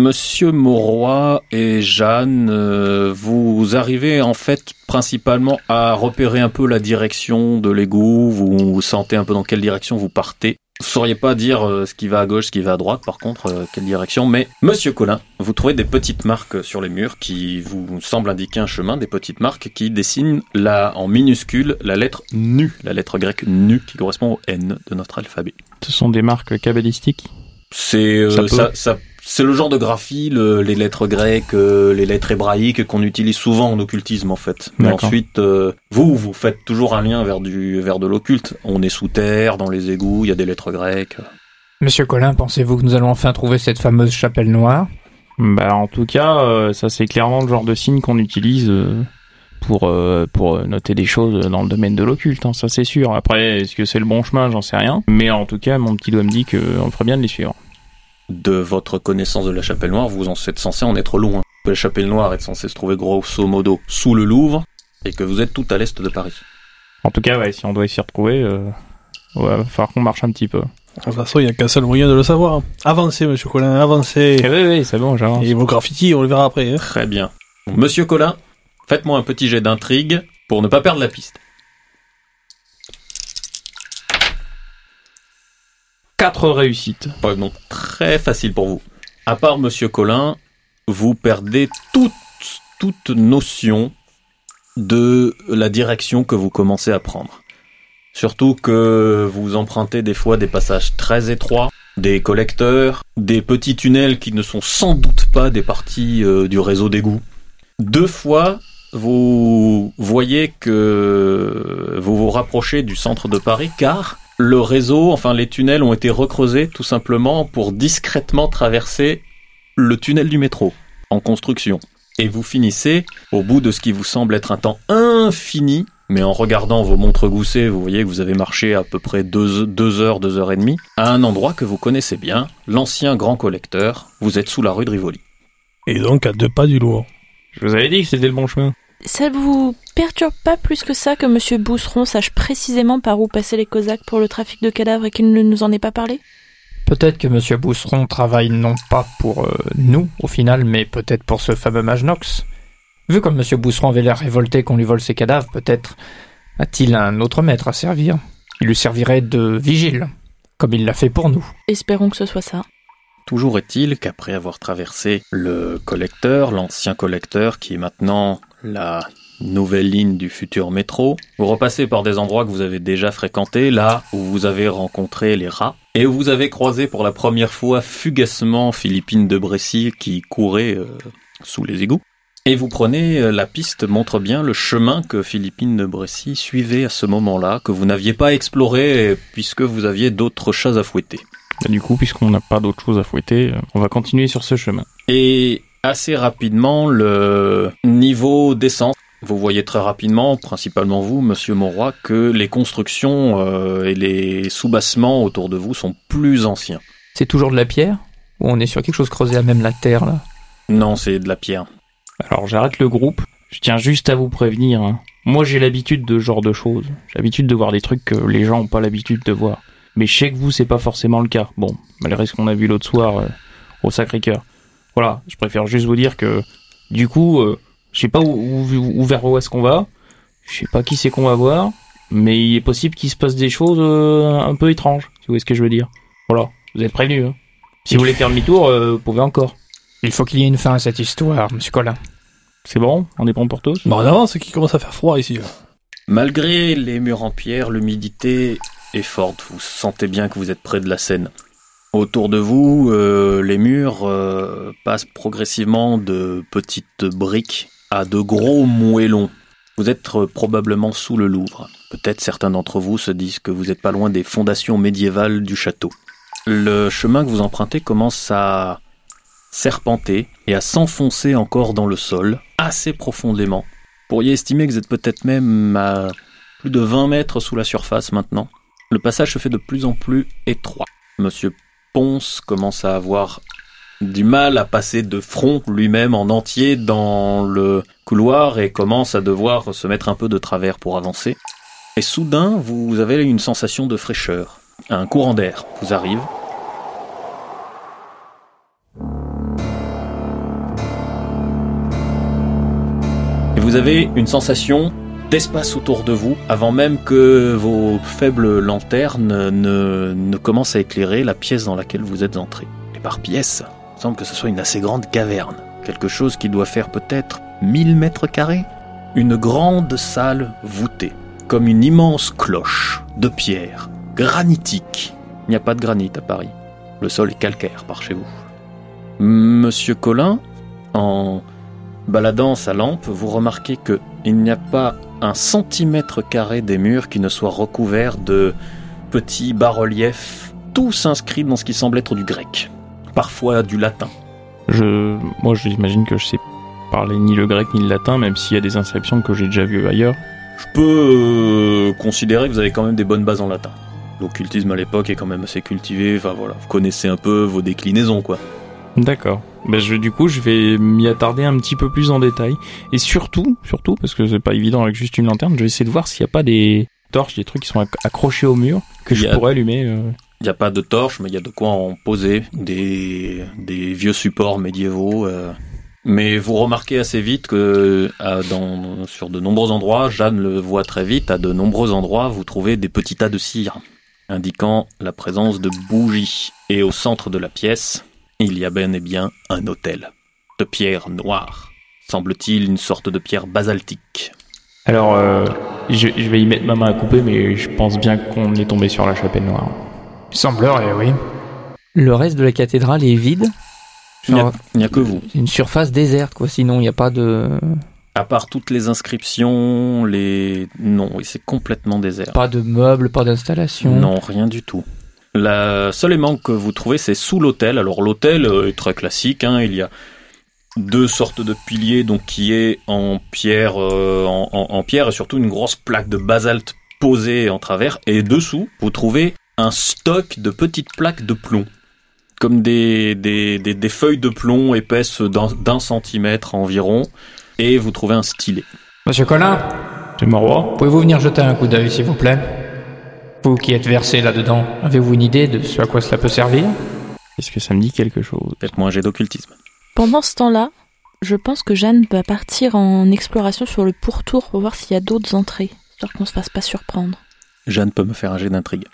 Monsieur Mauroy et Jeanne, euh, vous arrivez en fait principalement à repérer un peu la direction de l'égout, vous, vous sentez un peu dans quelle direction vous partez. Vous sauriez pas dire euh, ce qui va à gauche, ce qui va à droite, par contre, euh, quelle direction, mais Monsieur Colin, vous trouvez des petites marques sur les murs qui vous semblent indiquer un chemin, des petites marques qui dessinent là, en minuscule, la lettre NU, la lettre grecque NU, qui correspond au N de notre alphabet. Ce sont des marques cabalistiques? C'est euh, Ça peut. ça, ça- c'est le genre de graphie, le- les lettres grecques, euh, les lettres hébraïques qu'on utilise souvent en occultisme en fait. Mais ensuite, euh, vous, vous faites toujours un lien vers du vers de l'occulte. On est sous terre, dans les égouts, il y a des lettres grecques. Monsieur Colin, pensez-vous que nous allons enfin trouver cette fameuse chapelle noire? Bah en tout cas, euh, ça c'est clairement le genre de signe qu'on utilise euh, pour euh, pour noter des choses dans le domaine de l'occulte, hein, ça c'est sûr. Après, est-ce que c'est le bon chemin, j'en sais rien. Mais en tout cas, mon petit doigt me dit qu'on ferait bien de les suivre. De votre connaissance de la Chapelle Noire, vous en êtes censé en être loin. La Chapelle Noire est censée se trouver grosso modo sous le Louvre et que vous êtes tout à l'est de Paris. En tout cas, ouais, si on doit s'y retrouver, euh, ouais, va falloir qu'on marche un petit peu. De toute façon, il n'y a qu'un seul moyen de le savoir. Avancez, monsieur Colin, avancez. Eh oui, oui, c'est bon, j'avance. Et vos graffitis, on les verra après. hein. Très bien. Monsieur Colin, faites-moi un petit jet d'intrigue pour ne pas perdre la piste. Quatre réussites. Pas donc très facile pour vous. À part Monsieur Colin, vous perdez toute, toute notion de la direction que vous commencez à prendre. Surtout que vous empruntez des fois des passages très étroits, des collecteurs, des petits tunnels qui ne sont sans doute pas des parties euh, du réseau d'égout. Deux fois, vous voyez que vous vous rapprochez du centre de Paris car le réseau, enfin les tunnels ont été recreusés tout simplement pour discrètement traverser le tunnel du métro en construction. Et vous finissez, au bout de ce qui vous semble être un temps infini, mais en regardant vos montres goussées, vous voyez que vous avez marché à peu près deux, deux heures, deux heures et demie, à un endroit que vous connaissez bien, l'ancien grand collecteur. Vous êtes sous la rue de Rivoli. Et donc, à deux pas du Louvre. Je vous avais dit que c'était le bon chemin. Ça vous perturbe pas plus que ça que Monsieur Bousseron sache précisément par où passer les Cosaques pour le trafic de cadavres et qu'il ne nous en ait pas parlé? Peut-être que Monsieur Bousseron travaille non pas pour euh, nous, au final, mais peut-être pour ce fameux mage Nox. Vu comme Monsieur Bousseron avait l'air révolté qu'on lui vole ses cadavres, peut-être a-t-il un autre maître à servir? Il lui servirait de vigile, comme il l'a fait pour nous. Espérons que ce soit ça. Toujours est-il qu'après avoir traversé le collecteur, l'ancien collecteur qui est maintenant la nouvelle ligne du futur métro, vous repassez par des endroits que vous avez déjà fréquentés, là où vous avez rencontré les rats, et où vous avez croisé pour la première fois fugacement Philippine de Brécy qui courait euh, sous les égouts. Et vous prenez euh, la piste montre bien le chemin que Philippine de Brécy suivait à ce moment-là, que vous n'aviez pas exploré puisque vous aviez d'autres chats à fouetter. Du coup, puisqu'on n'a pas d'autre chose à fouetter, euh, on va continuer sur ce chemin. Et assez rapidement, le niveau d'essence Vous voyez très rapidement, principalement vous, monsieur Monroy, que les constructions euh, et les soubassements autour de vous sont plus anciens. C'est toujours de la pierre Ou on est sur quelque chose creusé à même la terre, là? Non, c'est de la pierre. Alors j'arrête le groupe. Je tiens juste à vous prévenir. hein. Moi j'ai l'habitude de ce genre de choses. J'ai l'habitude de voir des trucs que les gens ont pas l'habitude de voir. Mais je sais que vous c'est pas forcément le cas. Bon, malgré ce qu'on a vu l'autre soir euh, au Sacré-Cœur. Voilà, je préfère juste vous dire que du coup, euh, je sais pas où, où- où- vers où est-ce qu'on va. Je sais pas qui c'est qu'on va voir. Mais il est possible qu'il se passe des choses euh, un peu étranges. Si vous voyez ce que je veux dire? Voilà, vous êtes prévenus. Hein. Si vous voulez faire demi-tour, euh, vous pouvez encore. Il faut qu'il y ait une fin à cette histoire, monsieur Colin. C'est bon? On est bon pour tous? Bon, en avant, c'est qu'il commence à faire froid ici. Malgré les murs en pierre, l'humidité est forte. Vous sentez bien que vous êtes près de la Seine. Autour de vous, euh, les murs euh, passent progressivement de petites briques à de gros moellons. Vous êtes euh, probablement sous le Louvre. Peut-être certains d'entre vous se disent que vous n'êtes pas loin des fondations médiévales du château. Le chemin que vous empruntez commence à serpenter et à s'enfoncer encore dans le sol, assez profondément. Vous pourriez estimer que vous êtes peut-être même à plus de 20 mètres sous la surface maintenant. Le passage se fait de plus en plus étroit. Monsieur Ponce commence à avoir du mal à passer de front lui-même en entier dans le couloir et commence à devoir se mettre un peu de travers pour avancer. Et soudain, vous avez une sensation de fraîcheur. Un courant d'air vous arrive. Et vous avez une sensation d'espace autour de vous avant même que vos faibles lanternes ne, commencent à éclairer la pièce dans laquelle vous êtes entré. Et par pièce, il semble que ce soit une assez grande caverne. Quelque chose qui doit faire peut-être 1000 mètres carrés. Une grande salle voûtée, comme une immense cloche de pierre, granitique. Il n'y a pas de granit à Paris. Le sol est calcaire par chez vous. Monsieur Collin, en baladant sa lampe, vous remarquez que il n'y a pas un centimètre carré des murs qui ne soit recouvert de petits bas-reliefs, tous inscrits dans ce qui semble être du grec, parfois du latin. Je, moi, j'imagine que je sais parler ni le grec ni le latin, même s'il y a des inscriptions que j'ai déjà vues ailleurs. Je peux euh, considérer que vous avez quand même des bonnes bases en latin. L'occultisme à l'époque est quand même assez cultivé, enfin voilà, vous connaissez un peu vos déclinaisons quoi. D'accord. Ben je, du coup, je vais m'y attarder un petit peu plus en détail. Et surtout, surtout, parce que c'est pas évident avec juste une lanterne, je vais essayer de voir s'il n'y a pas des torches, des trucs qui sont acc- accrochés au mur, que je a- pourrais allumer. euh. Il n'y a pas de torche, mais il y a de quoi en poser, des, des vieux supports médiévaux. euh. Mais vous remarquez assez vite que dans, sur de nombreux endroits, Jeanne le voit très vite, à de nombreux endroits, vous trouvez des petits tas de cire, indiquant la présence de bougies. Et au centre de la pièce, il y a bel et bien un autel, de pierre noire. Semble-t-il une sorte de pierre basaltique. Alors, euh, je, je vais y mettre ma main à couper, mais je pense bien qu'on est tombé sur la chapelle noire. Semblerait, oui. Le reste de la cathédrale est vide. Il n'y a, Genre, il n'y a que vous. c'est une surface déserte, quoi. Sinon, il n'y a pas de, À part toutes les inscriptions, les... Non, oui, c'est complètement désert. pas de meubles, pas d'installation. Non, rien du tout. La seule aimant que vous trouvez, c'est sous l'autel. Alors l'autel euh, est très classique. hein, Il y a deux sortes de piliers, donc qui est en pierre, euh, en, en- en pierre et surtout une grosse plaque de basalte posée en travers. Et dessous, vous trouvez un stock de petites plaques de plomb, comme des, des, des, des feuilles de plomb épaisses d'un centimètre environ. Et vous trouvez un stylet. Monsieur Colin, C'est pouvez-vous venir jeter un coup d'œil, s'il vous plaît? Vous qui êtes versé là-dedans, avez-vous une idée de ce à quoi cela peut servir Est-ce que ça me dit quelque chose? Faites-moi un jet d'occultisme. Pendant ce temps-là, je pense que Jeanne va partir en exploration sur le pourtour pour voir s'il y a d'autres entrées, histoire qu'on se fasse pas surprendre. Jeanne peut me faire un jet d'intrigue.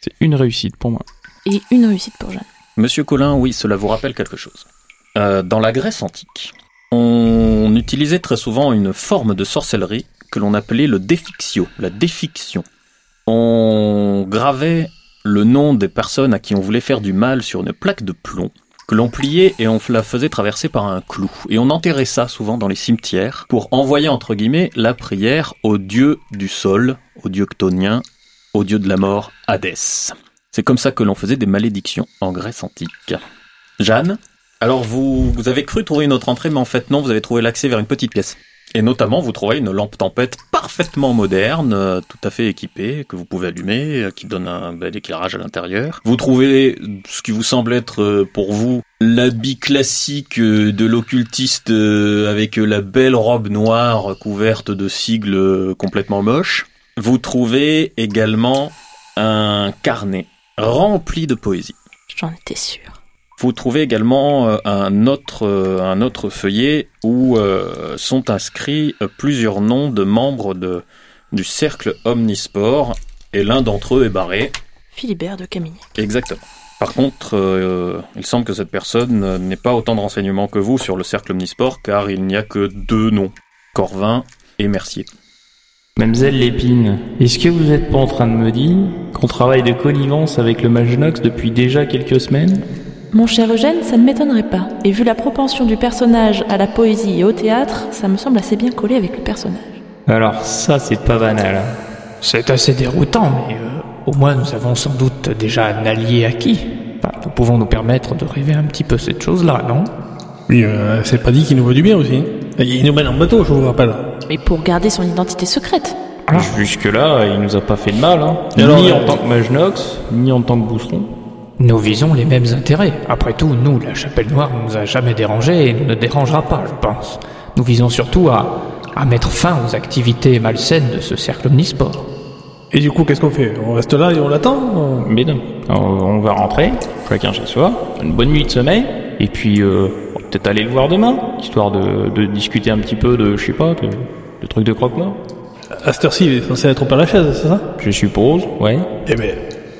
C'est une réussite pour moi. Et une réussite pour Jeanne. Monsieur Collin, oui, cela vous rappelle quelque chose. Euh, dans la Grèce antique, on utilisait très souvent une forme de sorcellerie que l'on appelait le défixio, la défiction. On gravait le nom des personnes à qui on voulait faire du mal sur une plaque de plomb que l'on pliait et on la faisait traverser par un clou. Et on enterrait ça souvent dans les cimetières pour envoyer entre guillemets la prière au dieu du sol, au dieu chtonien, au dieu de la mort, Hadès. C'est comme ça que l'on faisait des malédictions en Grèce antique. Jeanne, Alors vous, vous avez cru trouver une autre entrée, mais en fait non, vous avez trouvé l'accès vers une petite pièce. Et notamment, vous trouverez une lampe tempête parfaitement moderne, euh, tout à fait équipée, que vous pouvez allumer, euh, qui donne un bel éclairage à l'intérieur. Vous trouvez ce qui vous semble être euh, pour vous l'habit classique de l'occultiste avec la belle robe noire couverte de sigles complètement moches. Vous trouvez également un carnet rempli de poésie. J'en étais sûr. Vous trouvez également euh, un autre, euh, un autre feuillet où euh, sont inscrits plusieurs noms de membres de, du cercle Omnisport et l'un d'entre eux est barré. Philibert de Camigny. Exactement. Par contre, euh, il semble que cette personne n'ait pas autant de renseignements que vous sur le cercle Omnisport car il n'y a que deux noms, Corvin et Mercier. Mamselle Lépine, est-ce que vous êtes pas en train de me dire qu'on travaille de connivence avec le Magnox depuis déjà quelques semaines? Mon cher Eugène, ça ne m'étonnerait pas. Et vu la propension du personnage à la poésie et au théâtre, ça me semble assez bien collé avec le personnage. Alors ça, c'est pas banal. hein. C'est assez déroutant, mais euh, au moins nous avons sans doute déjà un allié acquis. Enfin, nous pouvons nous permettre de rêver un petit peu cette chose-là, non? Oui, euh, c'est pas dit qu'il nous veut du bien aussi. Il nous mène en bateau, je vous rappelle. Mais pour garder son identité secrète. Jusque-là, il nous a pas fait de mal, hein. Et alors, ni euh, en tant que Magnox, ni en tant que Bousseron. Nous visons les mêmes intérêts. Après tout, nous, la chapelle noire ne nous a jamais dérangés et ne dérangera pas, je pense. Nous visons surtout à, à mettre fin aux activités malsaines de ce cercle omnisport. Et du coup, qu'est-ce qu'on fait? On reste là et on l'attend? Mais non, Alors, on va rentrer, chacun chez soi, une bonne nuit de sommeil, et puis euh, on va peut-être aller le voir demain, histoire de, de discuter un petit peu de, je sais pas, de, de trucs de croque-mort. À cette heure-ci, il est censé être au Père Lachaise, c'est ça? Je suppose, ouais, Eh ben,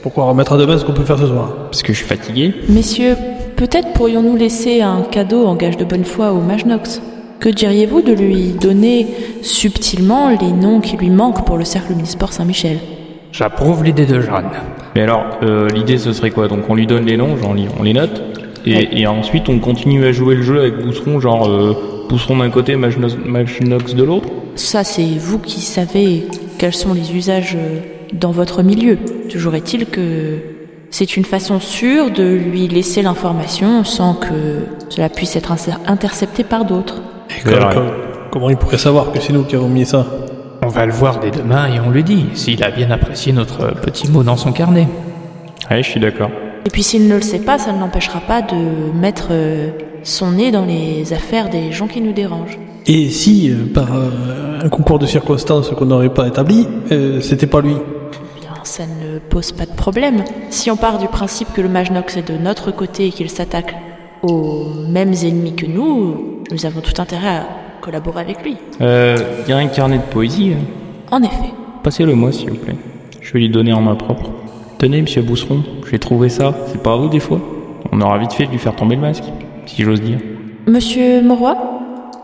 pourquoi remettre à demain ce qu'on peut faire ce soir? Parce que je suis fatigué. Messieurs, peut-être pourrions-nous laisser un cadeau en gage de bonne foi au Magnox Que diriez-vous de lui donner subtilement les noms qui lui manquent pour le cercle omnisport Saint-Michel? J'approuve l'idée de Jeanne. Mais alors, euh, l'idée ce serait quoi? Donc on lui donne les noms, genre on les note, et, et ensuite on continue à jouer le jeu avec Bousseron, genre euh, Bousseron d'un côté, Magnox, Magnox de l'autre? Ça, c'est vous qui savez quels sont les usages euh, dans votre milieu. Toujours est-il que c'est une façon sûre de lui laisser l'information sans que cela puisse être inter- intercepté par d'autres. Et comment- il pourrait savoir que c'est nous qui avons mis ça? On va le voir dès demain et on lui dit s'il a bien apprécié notre petit mot dans son carnet. Ouais, je suis d'accord. Et puis s'il ne le sait pas, ça ne l'empêchera pas de mettre euh, son nez dans les affaires des gens qui nous dérangent. Et si, euh, par euh, un concours de circonstances qu'on n'aurait pas établi, euh, c'était pas lui? Ça ne pose pas de problème. Si on part du principe que le Magnox est de notre côté et qu'il s'attaque aux mêmes ennemis que nous, nous avons tout intérêt à collaborer avec lui. Euh, y a un carnet de poésie, hein. En effet. passez-le moi s'il vous plaît. Je vais lui donner en main propre. Tenez, monsieur Bousseron, j'ai trouvé ça, c'est pas à vous des fois On aura vite fait de lui faire tomber le masque, si j'ose dire. Monsieur Moroy,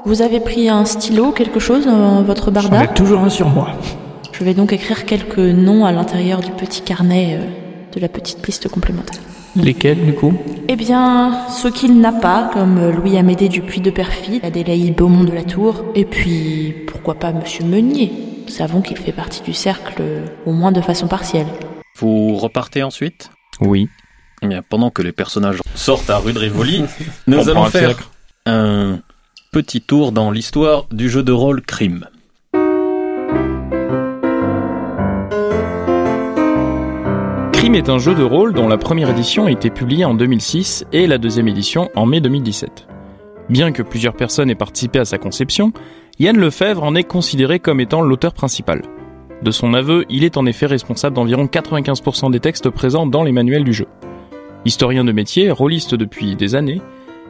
vous avez pris un stylo, quelque chose dans votre J'en ai barda toujours un sur moi. Je vais donc écrire quelques noms à l'intérieur du petit carnet euh, de la petite liste complémentaire. Lesquels du coup? Eh bien, ceux qu'il n'a pas, comme euh, Louis-Amédée Dupuis de Perfide, Adélaïde Beaumont de la Tour, et puis pourquoi pas Monsieur Meunier. Nous savons qu'il fait partie du cercle, euh, au moins de façon partielle. Vous repartez ensuite? Oui. Eh bien, pendant que les personnages sortent à rue de Rivoli, nous On allons faire un petit tour dans l'histoire du jeu de rôle Crime. Crime est un jeu de rôle dont la première édition a été publiée en 2006 et la deuxième édition en mai 2017. Bien que plusieurs personnes aient participé à sa conception, Yann Lefebvre en est considéré comme étant l'auteur principal. De son aveu, il est en effet responsable d'environ 95% des textes présents dans les manuels du jeu. Historien de métier, rôliste depuis des années,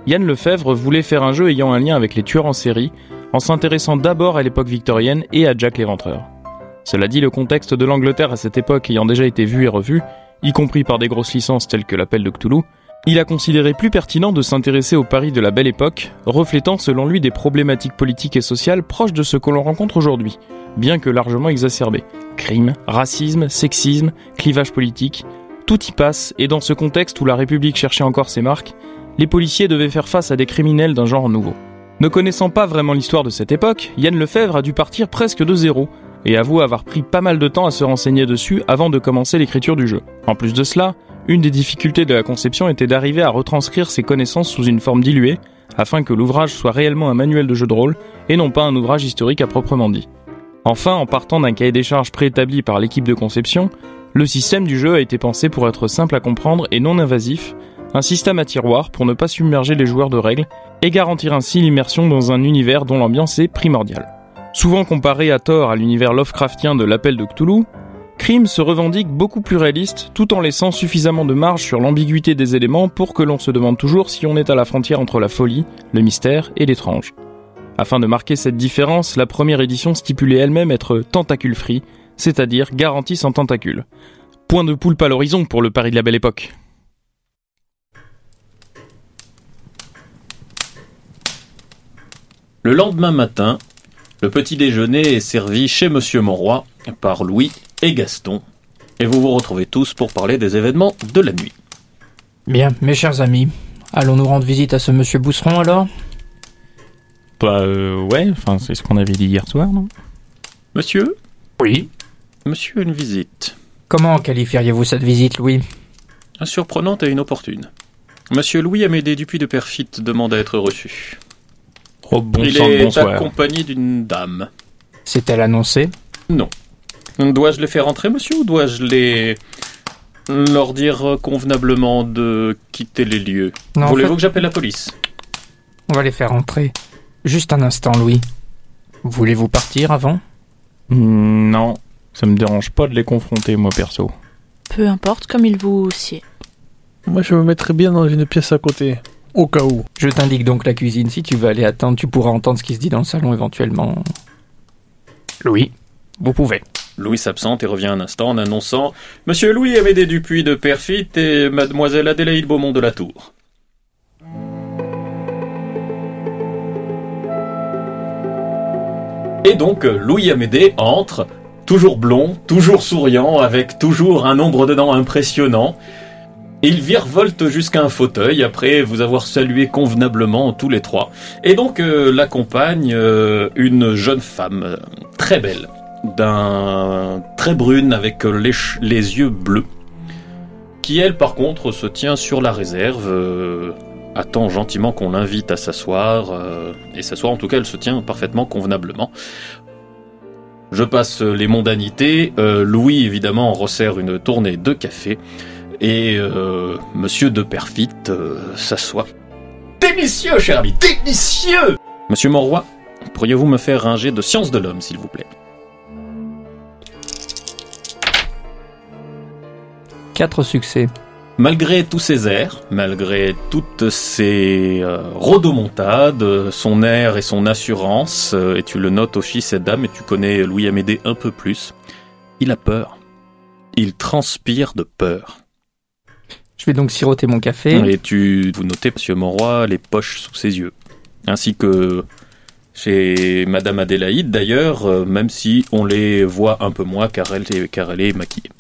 Yann Lefebvre voulait faire un jeu ayant un lien avec les tueurs en série, en s'intéressant d'abord à l'époque victorienne et à Jack l'Éventreur. Cela dit, le contexte de l'Angleterre à cette époque ayant déjà été vu et revu, y compris par des grosses licences telles que l'appel de Cthulhu, il a considéré plus pertinent de s'intéresser au Paris de la belle époque, reflétant selon lui des problématiques politiques et sociales proches de ce que l'on rencontre aujourd'hui, bien que largement exacerbées. Crime, racisme, sexisme, clivage politique, tout y passe, et dans ce contexte où la République cherchait encore ses marques, les policiers devaient faire face à des criminels d'un genre nouveau. Ne connaissant pas vraiment l'histoire de cette époque, Yann Lefebvre a dû partir presque de zéro, et avoue avoir pris pas mal de temps à se renseigner dessus avant de commencer l'écriture du jeu. En plus de cela, une des difficultés de la conception était d'arriver à retranscrire ses connaissances sous une forme diluée, afin que l'ouvrage soit réellement un manuel de jeu de rôle et non pas un ouvrage historique à proprement dit. Enfin, en partant d'un cahier des charges préétabli par l'équipe de conception, le système du jeu a été pensé pour être simple à comprendre et non invasif, un système à tiroir pour ne pas submerger les joueurs de règles et garantir ainsi l'immersion dans un univers dont l'ambiance est primordiale. Souvent comparé à tort à l'univers Lovecraftien de l'appel de Cthulhu, Crime se revendique beaucoup plus réaliste tout en laissant suffisamment de marge sur l'ambiguïté des éléments pour que l'on se demande toujours si on est à la frontière entre la folie, le mystère et l'étrange. Afin de marquer cette différence, la première édition stipulait elle-même être tentacule free, c'est-à-dire garantie sans tentacule. Point de poulpe à l'horizon pour le Paris de la belle époque. Le lendemain matin, le petit déjeuner est servi chez Monsieur Monroy par Louis et Gaston, et vous vous retrouvez tous pour parler des événements de la nuit. Bien, mes chers amis, allons-nous rendre visite à ce monsieur Bousseron alors? Bah euh, ouais, enfin c'est ce qu'on avait dit hier soir, non? Monsieur? Oui. Monsieur, une visite. Comment qualifieriez-vous cette visite, Louis? Surprenante et inopportune. Monsieur Louis Amédée Dupuis de Perfit demande à être reçu. Oh bon Il sang est bonsoir. accompagné d'une dame. C'est-elle annoncé Non. Dois-je les faire entrer, monsieur, ou dois-je les... leur dire convenablement de quitter les lieux? Voulez-vous fait, que j'appelle la police? on va les faire entrer. Juste un instant, Louis. Voulez-vous partir avant? Hmm, non, ça me dérange pas de les confronter, moi perso. Peu importe, comme il vous sied. Moi, je me mettrais bien dans une pièce à côté. Au cas où. Je t'indique donc la cuisine. Si tu veux aller attendre, tu pourras entendre ce qui se dit dans le salon éventuellement. Louis, vous pouvez. Louis s'absente et revient un instant en annonçant Monsieur Louis Amédée Dupuis de Perfit et Mademoiselle Adélaïde Beaumont de la Tour. Et donc Louis Amédée entre, toujours blond, toujours souriant, avec toujours un nombre de dents impressionnant. Il virevolte jusqu'à un fauteuil après vous avoir salué convenablement tous les trois. Et donc euh, l'accompagne euh, une jeune femme très belle, d'un très brune avec les, les yeux bleus, qui elle par contre se tient sur la réserve, euh, attend gentiment qu'on l'invite à s'asseoir, et s'asseoir en tout cas elle se tient parfaitement convenablement. Je passe les mondanités, Louis évidemment resserre une tournée de café, et euh, Monsieur de Perfit euh, s'assoit. Délicieux, cher ami, délicieux Monsieur Monroy, pourriez-vous me faire un jet de science de l'homme, s'il vous plaît? Quatre succès. Malgré tous ses airs, malgré toutes ses euh, rodomontades, son air et son assurance, euh, et tu le notes aussi cette dame, et tu connais Louis Amédée un peu plus, il a peur. Il transpire de peur. Je vais donc siroter mon café. Et tu, vous notez, Monsieur Monroy, les poches sous ses yeux. Ainsi que chez Madame Adélaïde, d'ailleurs, euh, même si on les voit un peu moins car elle, est- car elle est maquillée.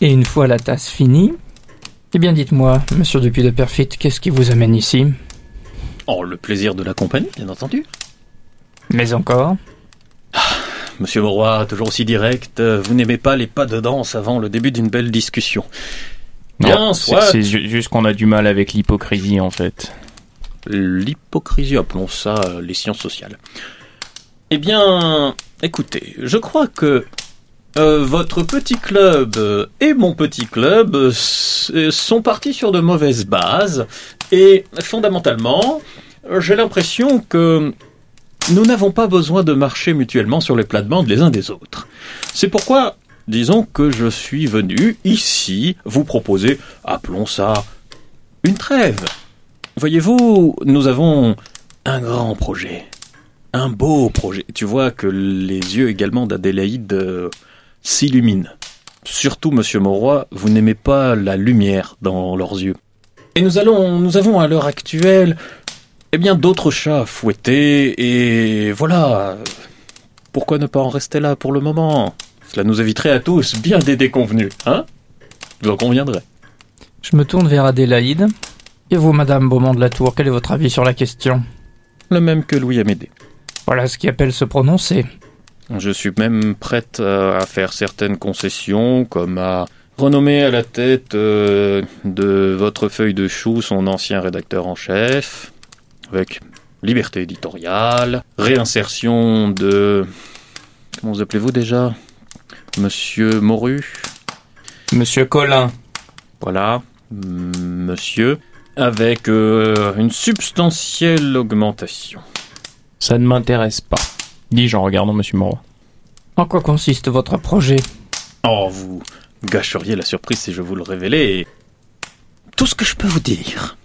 Et une fois la tasse finie, eh bien dites-moi, monsieur Dupuis de Perfit, qu'est-ce qui vous amène ici? Oh, le plaisir de l'accompagner, bien entendu. Mais encore Monsieur Monroy, toujours aussi direct, euh, vous n'aimez pas les pas de danse avant le début d'une belle discussion. Bien, c'est soit c'est ju- juste qu'on a du mal avec l'hypocrisie en fait. l'hypocrisie, appelons ça euh, les sciences sociales. Eh bien, écoutez, je crois que euh, votre petit club euh, et mon petit club sont partis sur de mauvaises bases et fondamentalement, j'ai l'impression que nous n'avons pas besoin de marcher mutuellement sur les plates-bandes les uns des autres. C'est pourquoi, disons que je suis venu ici vous proposer, appelons ça, une trêve. Voyez-vous, nous avons un grand projet. Un beau projet. Tu vois que les yeux également d'Adélaïde euh, s'illuminent. Surtout, monsieur Monroy, vous n'aimez pas la lumière dans leurs yeux. Et nous allons, nous avons à l'heure actuelle, eh bien, d'autres chats à fouetter, et voilà. Pourquoi ne pas en rester là pour le moment? Cela nous éviterait à tous bien des déconvenus, hein? Vous en conviendrez. Je me tourne vers Adélaïde. Et vous, madame Beaumont de la Tour, quel est votre avis sur la question? Le même que Louis Amédée. Voilà ce qui appelle se prononcer. Je suis même prête à à faire certaines concessions, comme à renommer à la tête euh, de votre feuille de chou son ancien rédacteur en chef, avec liberté éditoriale, réinsertion de... Comment vous appelez-vous déjà? Monsieur Moru Monsieur Colin. Voilà, monsieur, avec euh, une substantielle augmentation. Ça ne m'intéresse pas. Dis-je en regardant Monsieur Moreau. En quoi consiste votre projet? Oh, vous gâcheriez la surprise si je vous le révélais. et Tout ce que je peux vous dire,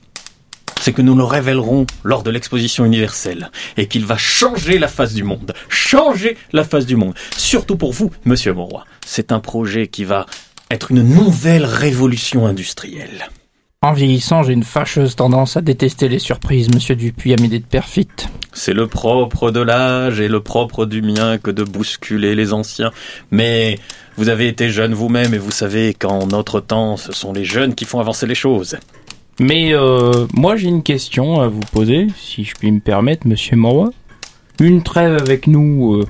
c'est que nous le révélerons lors de l'exposition universelle et qu'il va changer la face du monde. Changer la face du monde. Surtout pour vous, monsieur Monroy. C'est un projet qui va être une nouvelle révolution industrielle. En vieillissant, j'ai une fâcheuse tendance à détester les surprises, monsieur Dupuis, amédée de perfit. C'est le propre de l'âge et le propre du mien que de bousculer les anciens. Mais vous avez été jeune vous-même et vous savez qu'en notre temps, ce sont les jeunes qui font avancer les choses. Mais euh, moi j'ai une question à vous poser, si je puis me permettre, Monsieur Moreau. Une trêve avec nous, euh,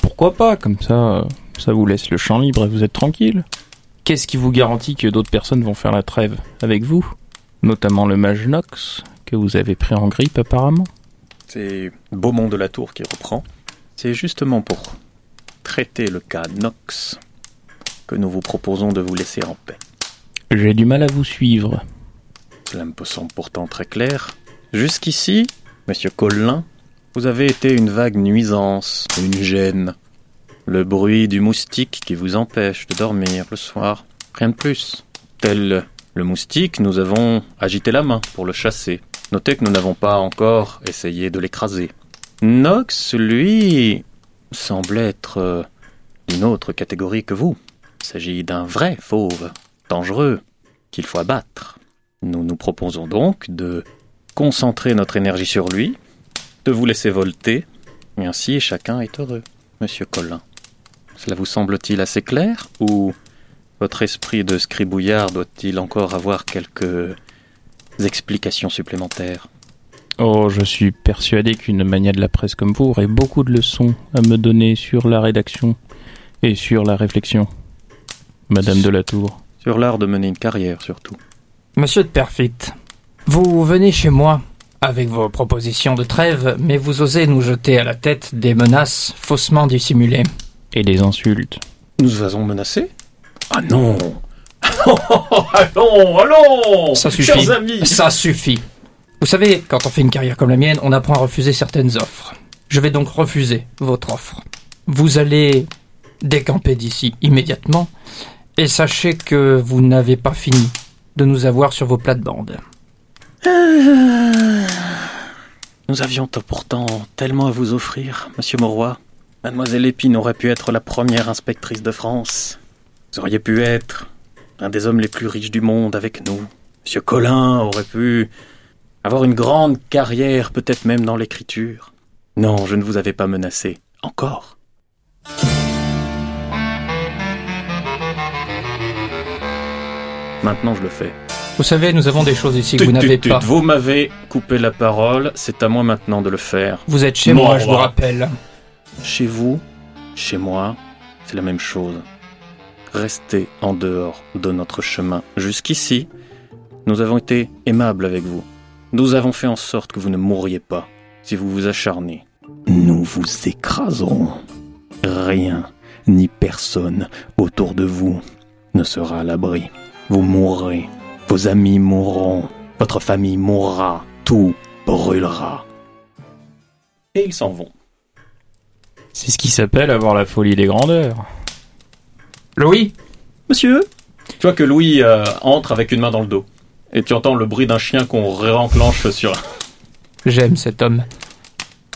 pourquoi pas? Comme ça, euh, ça vous laisse le champ libre et vous êtes tranquille. Qu'est-ce qui vous garantit que d'autres personnes vont faire la trêve avec vous? Notamment le mage Nox, que vous avez pris en grippe apparemment. C'est Beaumont de la Tour qui reprend. C'est justement pour traiter le cas Nox que nous vous proposons de vous laisser en paix. J'ai du mal à vous suivre. Cela me semble pourtant très clair. Jusqu'ici, monsieur Collin, vous avez été une vague nuisance, une gêne. Le bruit du moustique qui vous empêche de dormir le soir. Rien de plus. Tel le moustique, nous avons agité la main pour le chasser. Notez que nous n'avons pas encore essayé de l'écraser. Nox, lui, semble être euh, d'une autre catégorie que vous. Il s'agit d'un vrai fauve, dangereux, qu'il faut abattre. Nous nous proposons donc de concentrer notre énergie sur lui, de vous laisser volter, et ainsi chacun est heureux, monsieur Collin. Cela vous semble-t-il assez clair ou votre esprit de scribouillard doit-il encore avoir quelques explications supplémentaires? Oh, je suis persuadé qu'une mania de la presse comme vous aurait beaucoup de leçons à me donner sur la rédaction et sur la réflexion. Madame de la Tour. Sur l'art de mener une carrière surtout. Monsieur de perfit, vous venez chez moi avec vos propositions de trêve, mais vous osez nous jeter à la tête des menaces faussement dissimulées. Et des insultes. Nous avons menacé? Ah non Allons, allons Ça suffit. Chers amis Ça suffit. Vous savez, quand on fait une carrière comme la mienne, on apprend à refuser certaines offres. Je vais donc refuser votre offre. Vous allez décamper d'ici immédiatement et sachez que vous n'avez pas fini de nous avoir sur vos plates-bandes. Nous avions pourtant tellement à vous offrir, monsieur Mauroy. Mademoiselle Épine aurait pu être la première inspectrice de France. Vous auriez pu être un des hommes les plus riches du monde avec nous. Monsieur Collin aurait pu avoir une grande carrière, peut-être même dans l'écriture. Non, je ne vous avais pas menacé. Encore. Maintenant, je le fais. Vous savez, nous avons des choses ici que vous n'avez pas. Vous m'avez coupé la parole, c'est à moi maintenant de le faire. Vous êtes chez moi, je vous rappelle. Chez vous, chez moi, c'est la même chose. Restez en dehors de notre chemin. Jusqu'ici, nous avons été aimables avec vous. Nous avons fait en sorte que vous ne mourriez pas si vous vous acharnez. Nous vous écraserons. Rien ni personne autour de vous ne sera à l'abri. Vous mourrez. Vos amis mourront. Votre famille mourra. Tout brûlera. Et ils s'en vont. C'est ce qui s'appelle avoir la folie des grandeurs. Louis? Monsieur? Tu vois que Louis euh, entre avec une main dans le dos. Et tu entends le bruit d'un chien qu'on réenclenche sur... J'aime cet homme.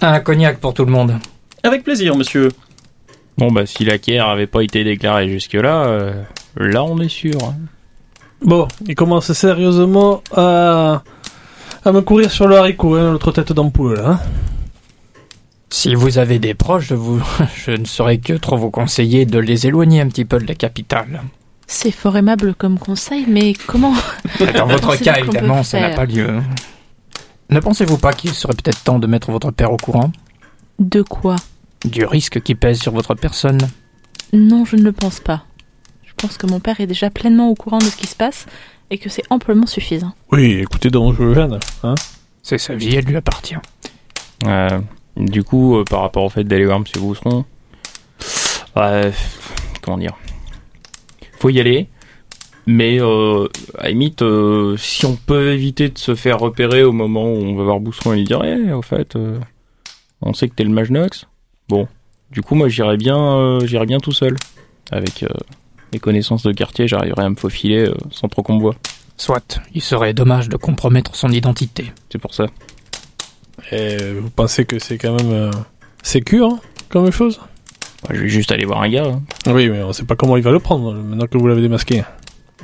Un cognac pour tout le monde. Avec plaisir, monsieur. Bon bah si la guerre avait pas été déclarée jusque-là, euh, là on est sûr. hein. Bon, il commence sérieusement à, à me courir sur le haricot, hein, l'autre tête d'ampoule, là. hein. Si vous avez des proches, je, vous, je ne saurais que trop vous conseiller de les éloigner un petit peu de la capitale. C'est fort aimable comme conseil, mais comment Dans votre cas, évidemment, ça n'a pas lieu. Ne pensez-vous pas qu'il serait peut-être temps de mettre votre père au courant? De quoi? Du risque qui pèse sur votre personne? Non, je ne le pense pas. Je pense que mon père est déjà pleinement au courant de ce qui se passe et que c'est amplement suffisant. Oui, écoutez donc, Jeanne. Hein C'est sa vie, elle lui appartient. Euh, du coup, euh, par rapport au fait d'aller voir Monsieur Bousseron, ouais, comment dire, faut y aller. Mais euh, à la limite, euh, si on peut éviter de se faire repérer au moment où on va voir Bousseron et lui dire, eh, au fait, euh, on sait que t'es le mage Nox. Bon, du coup, moi, j'irais bien, euh, j'irais bien tout seul. Avec euh, mes connaissances de quartier, j'arriverais à me faufiler euh, sans trop qu'on me voit. Soit, il serait dommage de compromettre son identité. C'est pour ça. Et vous pensez que c'est quand même euh, sécure hein, comme chose? Je vais juste aller voir un gars. hein. Oui, mais on sait pas comment il va le prendre maintenant que vous l'avez démasqué.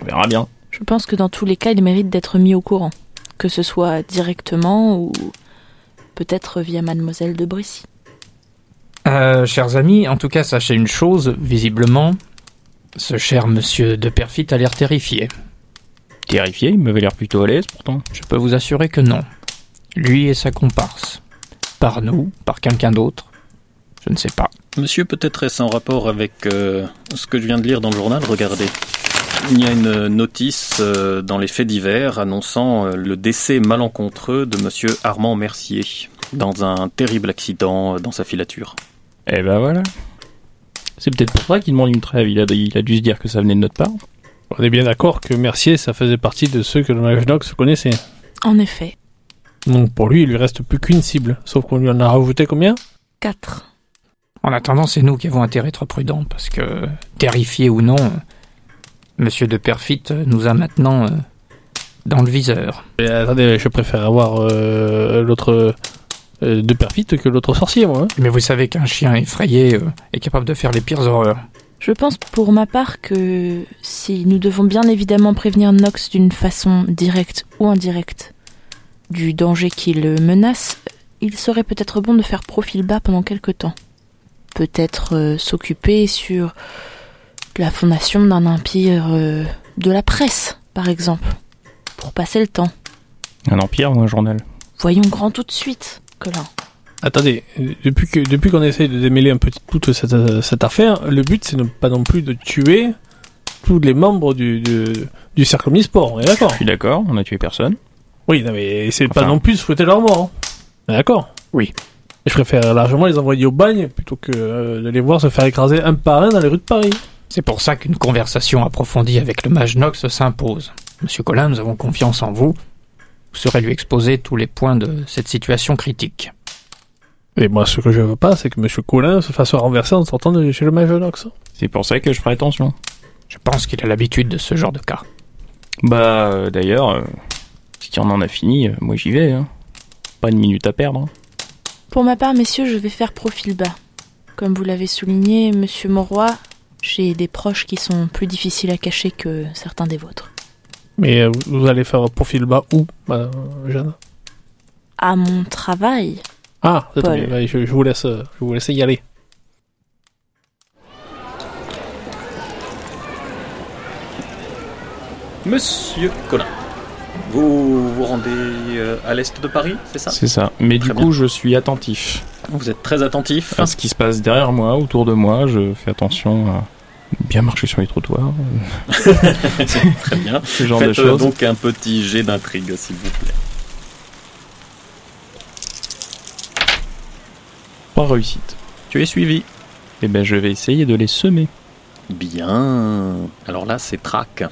On verra bien. Je pense que dans tous les cas, il mérite d'être mis au courant. Que ce soit directement ou peut-être via mademoiselle de Brissy. Euh, chers amis, en tout cas, sachez une chose, visiblement, ce cher monsieur de Perfit a l'air terrifié. Terrifié, il m'avait l'air plutôt à l'aise pourtant. Je peux vous assurer que non. Lui et sa comparse. Par nous, par quelqu'un d'autre. Je ne sais pas. Monsieur, peut-être est-ce en rapport avec euh, ce que je viens de lire dans le journal? Regardez. Il y a une notice euh, dans les faits divers annonçant euh, le décès malencontreux de monsieur Armand Mercier dans un terrible accident euh, dans sa filature. Eh ben voilà. C'est peut-être pour ça qu'il demande une trêve. Il a, il a dû se dire que ça venait de notre part. On est bien d'accord que Mercier, ça faisait partie de ceux que le mage Nox connaissait. En effet, Donc pour lui, il lui reste plus qu'une cible. Sauf qu'on lui en a rajouté combien? 4. En attendant, c'est nous qui avons intérêt à être prudents, parce que, terrifié ou non, monsieur de Perfit nous a maintenant euh, dans le viseur. Et attendez, je préfère avoir euh, l'autre euh, de perfit que l'autre sorcier, moi. hein. Mais vous savez qu'un chien effrayé euh, est capable de faire les pires horreurs. Je pense pour ma part que si nous devons bien évidemment prévenir Nox d'une façon directe ou indirecte du danger qui le menace, il serait peut-être bon de faire profil bas pendant quelque temps. Peut-être euh, s'occuper sur la fondation d'un empire euh, de la presse, par exemple, pour passer le temps. Un empire ou un journal? Voyons grand tout de suite, Colin. Attendez, euh, depuis que depuis qu'on essaye de démêler un petit peu toute cette, euh, cette affaire, le but c'est pas non plus de tuer tous les membres du, du, du cercle Omnisport, on est d'accord Je suis d'accord, on a tué personne. Oui, non, mais c'est pas non plus de souhaiter leur mort. hein. On est d'accord Oui. Je préfère largement les envoyer au bagne plutôt que euh, de les voir se faire écraser un par un dans les rues de Paris. C'est pour ça qu'une conversation approfondie avec le mage Nox s'impose. Monsieur Colin, nous avons confiance en vous. Vous saurez lui exposer tous les points de cette situation critique. Et moi, ce que je veux pas, c'est que Monsieur Colin se fasse renverser en sortant de chez le mage Nox. C'est pour ça que je ferai attention. Je pense qu'il a l'habitude de ce genre de cas. Bah, euh, d'ailleurs, euh, si on en a fini, euh, moi j'y vais. Hein. Pas une minute à perdre. hein. Pour ma part, messieurs, je vais faire profil bas. Comme vous l'avez souligné, monsieur Mauroy, j'ai des proches qui sont plus difficiles à cacher que certains des vôtres. Mais euh, vous allez faire profil bas où, euh, Jeanne? À mon travail, Ah, ouais, je, je vous laisse, euh, je vous laisse y aller. Monsieur Colin, vous vous rendez euh, à l'est de Paris, c'est ça? C'est ça. Mais Très du bien. coup, je suis attentif Vous êtes très attentif. à ce qui se passe derrière moi, autour de moi. Je fais attention à bien marcher sur les trottoirs, très bien. ce genre Faites de euh, choses. donc un petit jet d'intrigue, s'il vous plaît. Pas réussite. Tu es suivi. Et ben, je vais essayer de les semer. Bien. Alors là, c'est trac.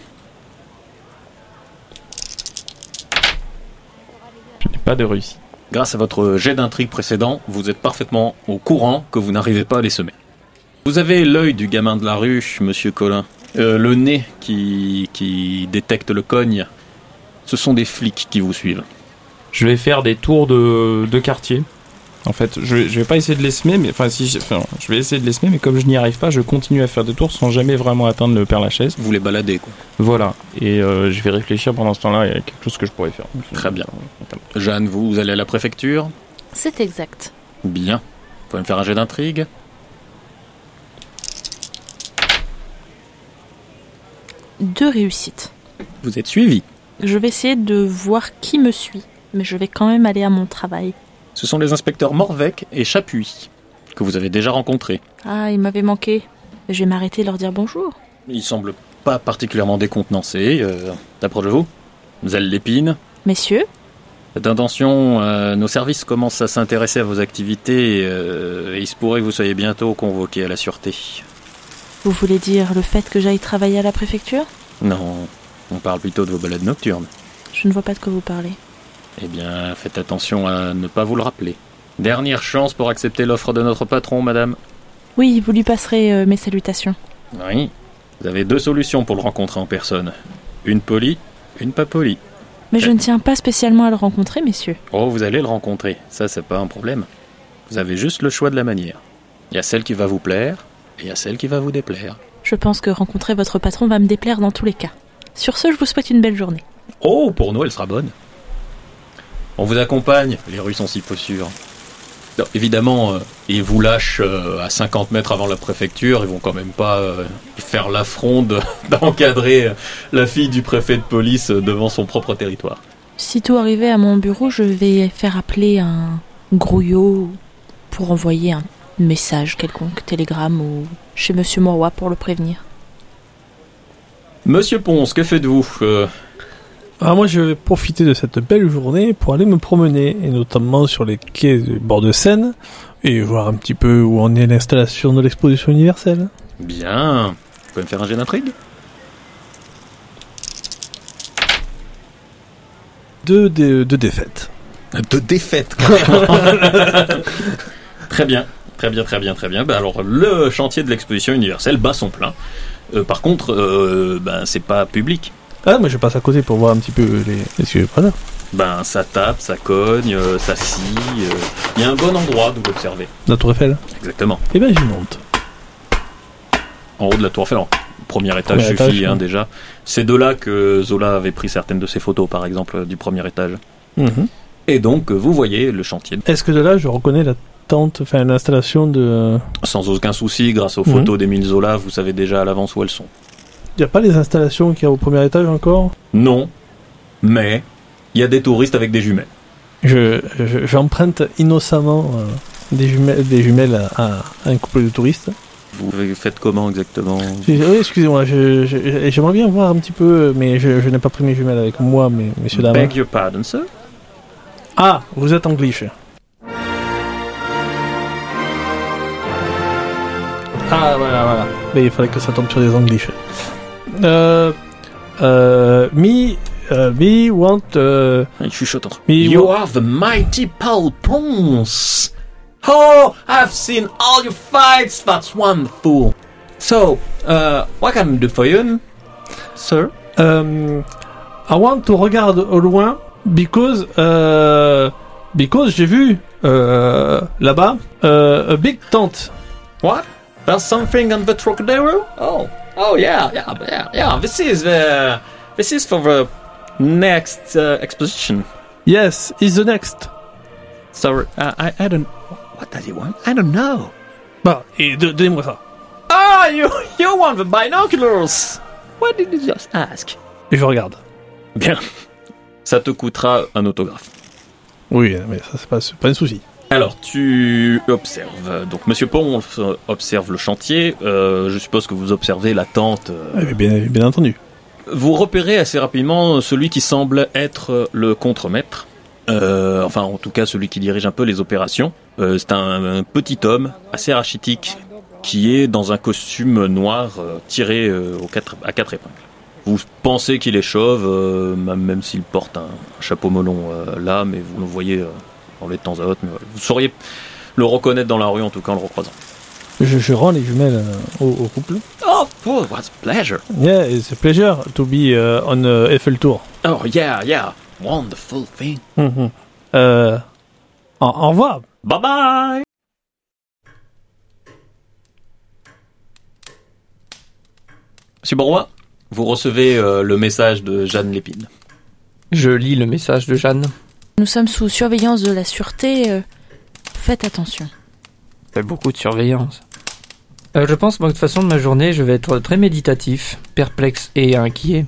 Je n'ai pas de réussite. Grâce à votre jet d'intrigue précédent, vous êtes parfaitement au courant que vous n'arrivez pas à les semer. Vous avez l'œil du gamin de la rue, monsieur Colin. Euh, le nez qui, qui détecte le cogne. Ce sont des flics qui vous suivent. Je vais faire des tours de, de quartier. En fait, je, je vais pas essayer de les semer, mais enfin, si, je- enfin, je vais essayer de les semer, mais comme je n'y arrive pas, je continue à faire des tours sans jamais vraiment atteindre le Père Lachaise. Vous les baladez, quoi. Voilà. Et euh, je vais réfléchir pendant ce temps-là, il y a quelque chose que je pourrais faire. Très bien. Jeanne, vous, vous allez à la préfecture? C'est exact. Bien. Vous pouvez me faire un jet d'intrigue? Deux réussites. Vous êtes suivi. Je vais essayer de voir qui me suit, mais je vais quand même aller à mon travail. Ce sont les inspecteurs Morvec et Chapuis. que vous avez déjà rencontrés. Ah, il m'avait manqué. Je vais m'arrêter et leur dire bonjour. Ils semblent pas particulièrement décontenancés. Euh, Approchez-vous. Zelle Lépine. Messieurs, Faites attention, euh, nos services commencent à s'intéresser à vos activités euh, et il se pourrait que vous soyez bientôt convoqués à la sûreté. Vous voulez dire le fait que j'aille travailler à la préfecture? Non, on parle plutôt de vos balades nocturnes. Je ne vois pas de quoi vous parlez. Eh bien, faites attention à ne pas vous le rappeler. Dernière chance pour accepter l'offre de notre patron, madame. Oui, vous lui passerez euh, mes salutations. Oui. Vous avez deux solutions pour le rencontrer en personne. Une polie, une pas polie. Mais je ne tiens pas spécialement à le rencontrer, messieurs. Oh, vous allez le rencontrer. Ça, c'est pas un problème. Vous avez juste le choix de la manière. Il y a celle qui va vous plaire et a celle qui va vous déplaire. Je pense que rencontrer votre patron va me déplaire dans tous les cas. Sur ce, je vous souhaite une belle journée. Oh, pour nous, elle sera bonne. On vous accompagne, les rues sont si peu sûres. Non, évidemment, euh, ils vous lâchent euh, à 50 mètres avant la préfecture, ils vont quand même pas euh, faire l'affront de- d'encadrer la fille du préfet de police devant son propre territoire. Sitôt arrivé à mon bureau, je vais faire appeler un grouillot pour envoyer un message quelconque, télégramme ou chez Monsieur Moroy pour le prévenir. Monsieur Ponce, que faites-vous Euh, Ah, moi, je vais profiter de cette belle journée pour aller me promener, et notamment sur les quais du bord de Seine, et voir un petit peu où en est l'installation de l'exposition universelle. Bien. Vous pouvez me faire un jet d'intrigue? Deux, dé- deux défaites. De défaite. très bien, très bien, très bien, très bien. Bah alors, le chantier de l'exposition universelle bat son plein. Euh, par contre, euh, ben, c'est pas public. Ah, moi, je passe à côté pour voir un petit peu les, les surpreneurs. Ben, ça tape, ça cogne, euh, ça scie. euh. Il y a un bon endroit d'où l'observer. La Tour Eiffel. Exactement. Eh ben, j'y monte. En haut de la tour Eiffel. en Premier étage Premier suffit, étage, hein, ouais. déjà. C'est de là que Zola avait pris certaines de ses photos, par exemple, du premier étage. Mhm. Et donc, vous voyez le chantier Est-ce que de là, je reconnais la tente, enfin, l'installation de... sans aucun souci, grâce aux Mhm. photos d'Émile Zola, vous savez déjà à l'avance où elles sont. Il n'y a pas les installations qu'il y a au premier étage encore? Non, mais il y a des touristes avec des jumelles. je, je- J'emprunte innocemment euh, des jumelles, des jumelles à, à un couple de touristes. Vous faites comment exactement? Oui, excusez-moi, j'aimerais bien voir un petit peu, mais je, je n'ai pas pris mes jumelles avec moi, mais messieurs, dames. Beg your pardon, sir. Ah, vous êtes anglish. Ah, voilà, voilà. Mais il fallait que ça tombe sur des anglish. Euh, euh, me, euh, me want, euh, Il chuchote entre Me You wa- are the mighty Paul Ponce. Oh, I've seen all your fights. That's wonderful. So, uh, what can I do for you, sir? um, I want to regarde au loin because, euh, because j'ai vu, euh, là-bas, euh, a big tent. What? There's something on the Trocadero? Oh, oh yeah, yeah, yeah, yeah. This is uh, this is for the next uh, exposition. Yes, is the next. Sorry, uh, I I don't. What does he want? I don't know. Bah, donnez-moi ça. Ah, you you want the binoculars? What did you just ask? Et je regarde. Bien. Ça te coûtera un autographe. Oui, mais ça, c'est pas, pas un souci. Alors, tu observes. Donc, Monsieur Ponce observe le chantier. Euh, je suppose que vous observez la tente. euh, Eh bien, bien entendu. Vous repérez assez rapidement celui qui semble être le contremaître. Euh, enfin, en tout cas, celui qui dirige un peu les opérations. Euh, c'est un, un petit homme assez rachitique qui est dans un costume noir tiré aux quatre, à quatre épingles. Vous pensez qu'il est chauve, même s'il porte un, chapeau melon là, mais vous le voyez les temps à autre. Mais voilà. Vous sauriez le reconnaître dans la rue, en tout cas en le recroisant. Je, je rends les jumelles euh, au, au couple. Oh, oh, what a pleasure! Yeah, it's a pleasure to be uh, on uh, Eiffel Tour. Oh, yeah, yeah, wonderful thing. Mhm. Euh, au, au revoir. Bye bye! Monsieur Bourrois, vous recevez euh, le message de Jeanne Lépine. Je lis le message de Jeanne. Nous sommes sous surveillance de la sûreté. euh, faites attention. Fait beaucoup de surveillance. Euh, je pense, moi, que de toute façon, de ma journée, je vais être très méditatif, perplexe et inquiet.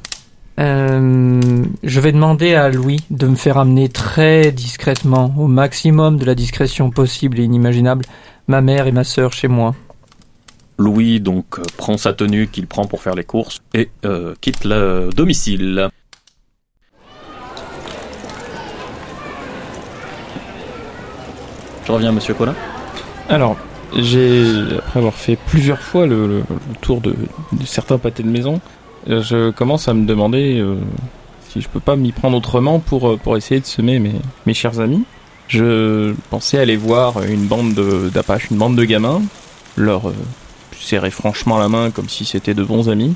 Euh, je vais demander à Louis de me faire amener très discrètement, au maximum de la discrétion possible et inimaginable, Ma mère et ma sœur chez moi. Louis donc euh, prend sa tenue qu'il prend pour faire les courses et euh, quitte le domicile. Je reviens, monsieur Colin. Alors, j'ai, après avoir fait plusieurs fois le, tour de, certains pâtés de maison, euh, je commence à me demander euh, si je peux pas m'y prendre autrement pour, euh, pour essayer de semer mes, mes chers amis. Je pensais aller voir une bande de- d'Apaches, une bande de gamins, leur serrer franchement la main comme si c'était de bons amis,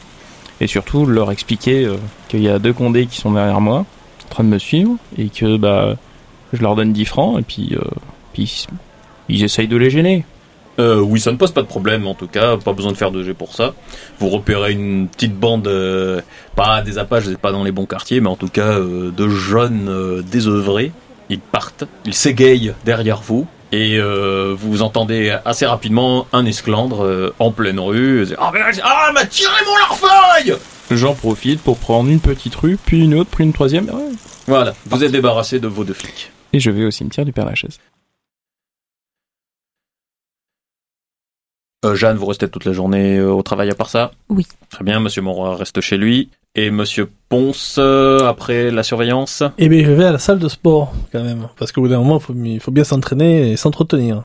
et surtout leur expliquer qu'il y a deux condés qui sont derrière moi, en train de me suivre, et que bah je leur donne 10 francs, et puis, puis ils essayent de les gêner. Euh, oui, ça ne pose pas de problème en tout cas, pas besoin de faire de jet pour ça. Vous repérez une petite bande, euh, pas des apaches, vous n'êtes pas dans les bons quartiers, mais en tout cas euh, de jeunes euh, désœuvrés. Ils partent, ils s'égayent derrière vous, et euh, vous entendez assez rapidement un esclandre euh, en pleine rue. Ah, mais, ah, elle m'a tiré mon larfeuille J'en profite pour prendre une petite rue, puis une autre, puis une troisième, ouais. Voilà, vous êtes débarrassé de vos deux flics. et je vais au cimetière du Père Lachaise. Euh, Jeanne, vous restez toute la journée euh, au travail à part ça? Oui. Très bien, monsieur Monroy reste chez lui. Et monsieur Ponce, euh, après la surveillance? Eh bien, je vais à la salle de sport, quand même. Parce qu'au bout d'un moment, il faut, il faut bien s'entraîner et s'entretenir.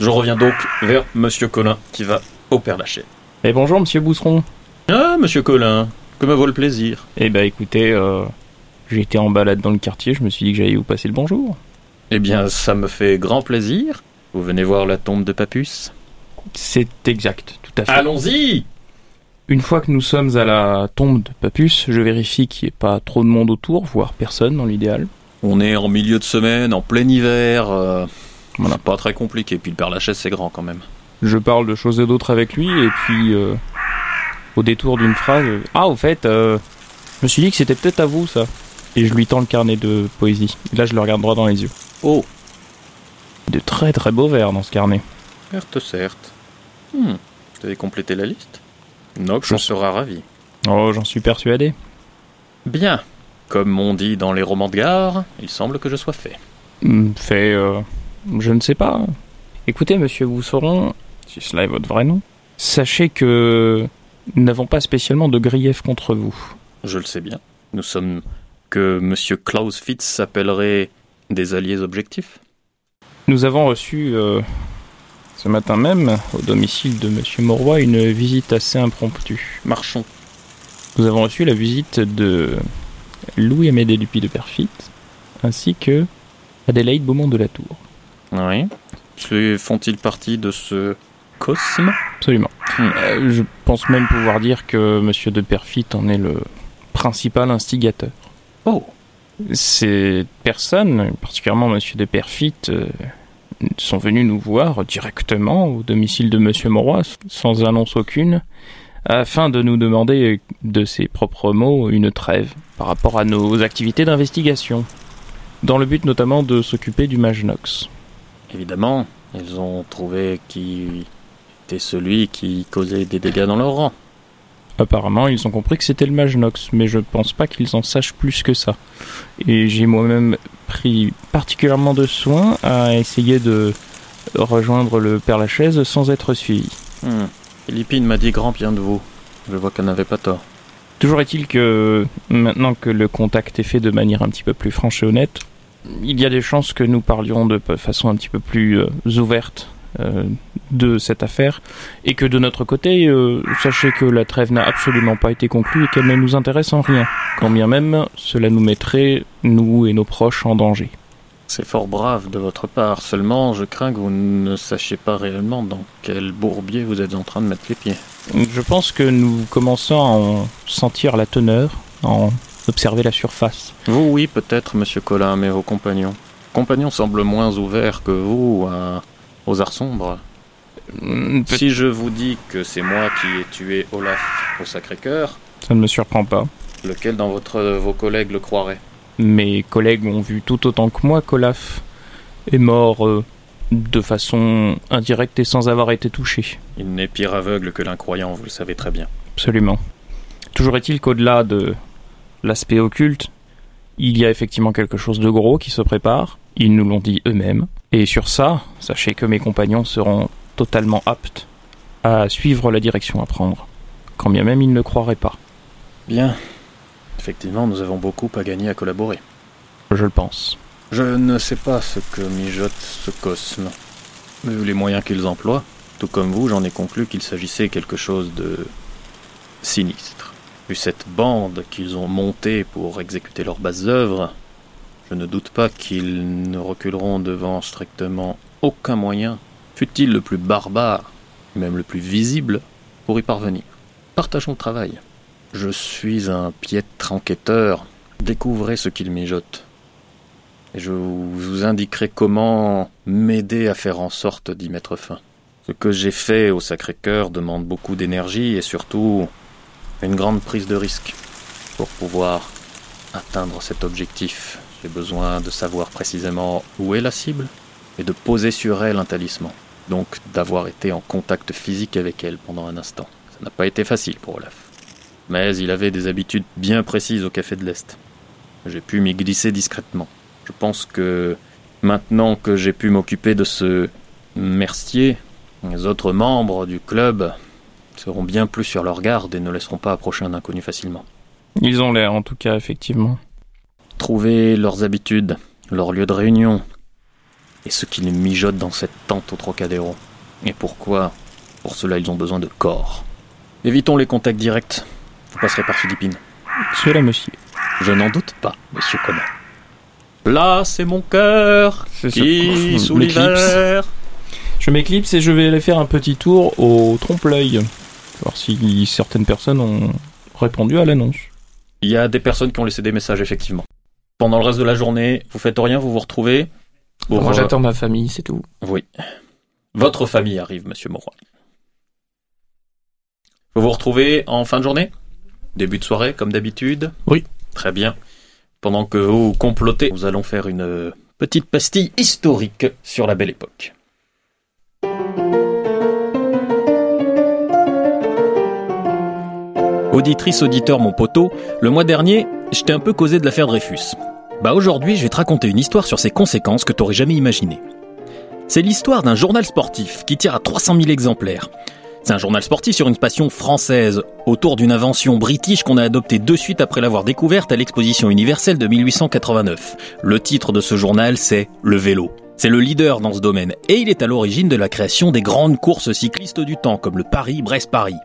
Je reviens donc vers Monsieur Colin qui va au Père Lachaise. Et bonjour, monsieur Bousseron. Ah, Monsieur Colin, que me vaut le plaisir? Eh ben écoutez, euh, j'étais en balade dans le quartier, je me suis dit que j'allais vous passer le bonjour. Eh bien, ça me fait grand plaisir. Vous venez voir la tombe de Papus? C'est exact, tout à fait. Allons-y Une fois que nous sommes à la tombe de Papus, je vérifie qu'il n'y ait pas trop de monde autour, voire personne dans l'idéal. On est en milieu de semaine, en plein hiver. Euh, Voilà. Pas très compliqué. Puis le Père Lachaise, c'est grand quand même. Je parle de choses et d'autres avec lui, et puis euh, au détour d'une phrase, ah au fait, euh, je me suis dit que c'était peut-être à vous ça. Et je lui tends le carnet de poésie. Et là, je le regarde droit dans les yeux. Oh, De très très beaux vers dans ce carnet. certes, certes. Hmm, vous avez complété la liste Nox Je- en sera ravi. Oh, j'en suis persuadé. Bien. Comme on dit dans les romans de gare, il semble que je sois fait. Hmm, Fait, euh, je ne sais pas. Écoutez, monsieur Bousseron, si cela est votre vrai nom, sachez que nous n'avons pas spécialement de grief contre vous. Je le sais bien. Nous sommes que Monsieur Klaus Fitz s'appellerait des alliés objectifs. Nous avons reçu euh, ce matin même, au domicile de monsieur Mauroy, une visite assez impromptue. Marchons. Nous avons reçu la visite de Louis-Amédée Dupuis de Perfit, ainsi que Adélaïde Beaumont de la Tour. Oui. Font-ils partie de ce cosme? Absolument. Hmm. Euh, je pense même pouvoir dire que monsieur de Perfit en est le principal instigateur. Oh. Ces personnes, particulièrement monsieur de Perfit, euh, sont venus nous voir directement au domicile de monsieur Mauroy, sans annonce aucune, afin de nous demander, de ses propres mots, une trêve par rapport à nos activités d'investigation, dans le but notamment de s'occuper du mage Nox. Évidemment, ils ont trouvé qui était celui qui causait des dégâts dans leur rang. Apparemment, ils ont compris que c'était le mage Nox, mais je pense pas qu'ils en sachent plus que ça. Et j'ai moi-même pris particulièrement de soin à essayer de rejoindre le Père Lachaise sans être suivi. Hmm. Philippine m'a dit grand bien de vous. Je vois qu'elle n'avait pas tort. Toujours est-il que maintenant que le contact est fait de manière un petit peu plus franche et honnête, il y a des chances que nous parlions de façon un petit peu plus euh, ouverte de cette affaire et que de notre côté, euh, sachez que la trêve n'a absolument pas été conclue et qu'elle ne nous intéresse en rien, quand bien même cela nous mettrait, nous et nos proches, en danger. C'est fort brave de votre part, seulement je crains que vous ne sachiez pas réellement dans quel bourbier vous êtes en train de mettre les pieds. Je pense que nous commençons à en sentir la teneur, à en observer la surface. Vous, oui, peut-être, monsieur Colin, mais vos compagnons. Compagnons semblent moins ouverts que vous à- aux arts sombres. Si je vous dis que c'est moi qui ai tué Olaf au Sacré-Cœur, Ça ne me surprend pas. lequel dans votre, vos collègues le croirait? Mes collègues ont vu tout autant que moi qu'Olaf est mort euh, de façon indirecte et sans avoir été touché. Il n'est pire aveugle que l'incroyant, vous le savez très bien. Absolument. Toujours est-il qu'au-delà de l'aspect occulte, il y a effectivement quelque chose de gros qui se prépare. Ils nous l'ont dit eux-mêmes. Et sur ça, sachez que mes compagnons seront totalement aptes à suivre la direction à prendre, quand bien même ils ne croiraient pas. Bien. Effectivement, nous avons beaucoup à gagner à collaborer. Je le pense. Je ne sais pas ce que mijote ce cosme. Vu les moyens qu'ils emploient, tout comme vous, j'en ai conclu qu'il s'agissait quelque chose de sinistre. Vu cette bande qu'ils ont montée pour exécuter leurs basses œuvres, je ne doute pas qu'ils ne reculeront devant strictement aucun moyen, fût-il le plus barbare, même le plus visible, pour y parvenir. Partageons le travail. Je suis un piètre enquêteur. Découvrez ce qu'ils mijotent. Et je vous indiquerai comment m'aider à faire en sorte d'y mettre fin. Ce que j'ai fait au Sacré-Cœur demande beaucoup d'énergie et surtout une grande prise de risque. Pour pouvoir atteindre cet objectif, j'ai besoin de savoir précisément où est la cible et de poser sur elle un talisman. Donc d'avoir été en contact physique avec elle pendant un instant. Ça n'a pas été facile pour Olaf. Mais il avait des habitudes bien précises au Café de l'Est. J'ai pu m'y glisser discrètement. Je pense que maintenant que j'ai pu m'occuper de ce Mercier, les autres membres du club seront bien plus sur leur garde et ne laisseront pas approcher un inconnu facilement. Ils ont l'air, en tout cas, effectivement. Trouver leurs habitudes, leur lieu de réunion, et ce qu'ils mijotent dans cette tente au Trocadéro. Et pourquoi? Pour cela, ils ont besoin de corps. Évitons les contacts directs. Vous passerez par Philippines. Cela, monsieur. Je n'en doute pas, monsieur Conan. Là, c'est mon cœur qui, sous l'hiver, Je m'éclipse et je vais aller faire un petit tour au trompe-l'œil. Voir si certaines personnes ont répondu à l'annonce. Il y a des personnes qui ont laissé des messages, effectivement. Pendant le reste de la journée, vous faites rien, vous vous retrouvez. pour, Moi, j'attends ma famille, c'est tout. Oui. Votre famille arrive, monsieur Mauroy. Vous vous retrouvez en fin de journée? Début de soirée, comme d'habitude? Oui. Très bien. Pendant que vous complotez, nous allons faire une euh, petite pastille historique sur la belle époque. Auditrice, auditeur, mon poteau, le mois dernier, je t'ai un peu causé de l'affaire Dreyfus. Bah aujourd'hui, je vais te raconter une histoire sur ses conséquences que t'aurais jamais imaginées. C'est l'histoire d'un journal sportif qui tire à 300 000 exemplaires. C'est un journal sportif sur une passion française, autour d'une invention british qu'on a adoptée de suite après l'avoir découverte à l'exposition universelle de 1889. Le titre de ce journal, c'est Le vélo. C'est le leader dans ce domaine, et il est à l'origine de la création des grandes courses cyclistes du temps, comme le Paris-Brest-Paris.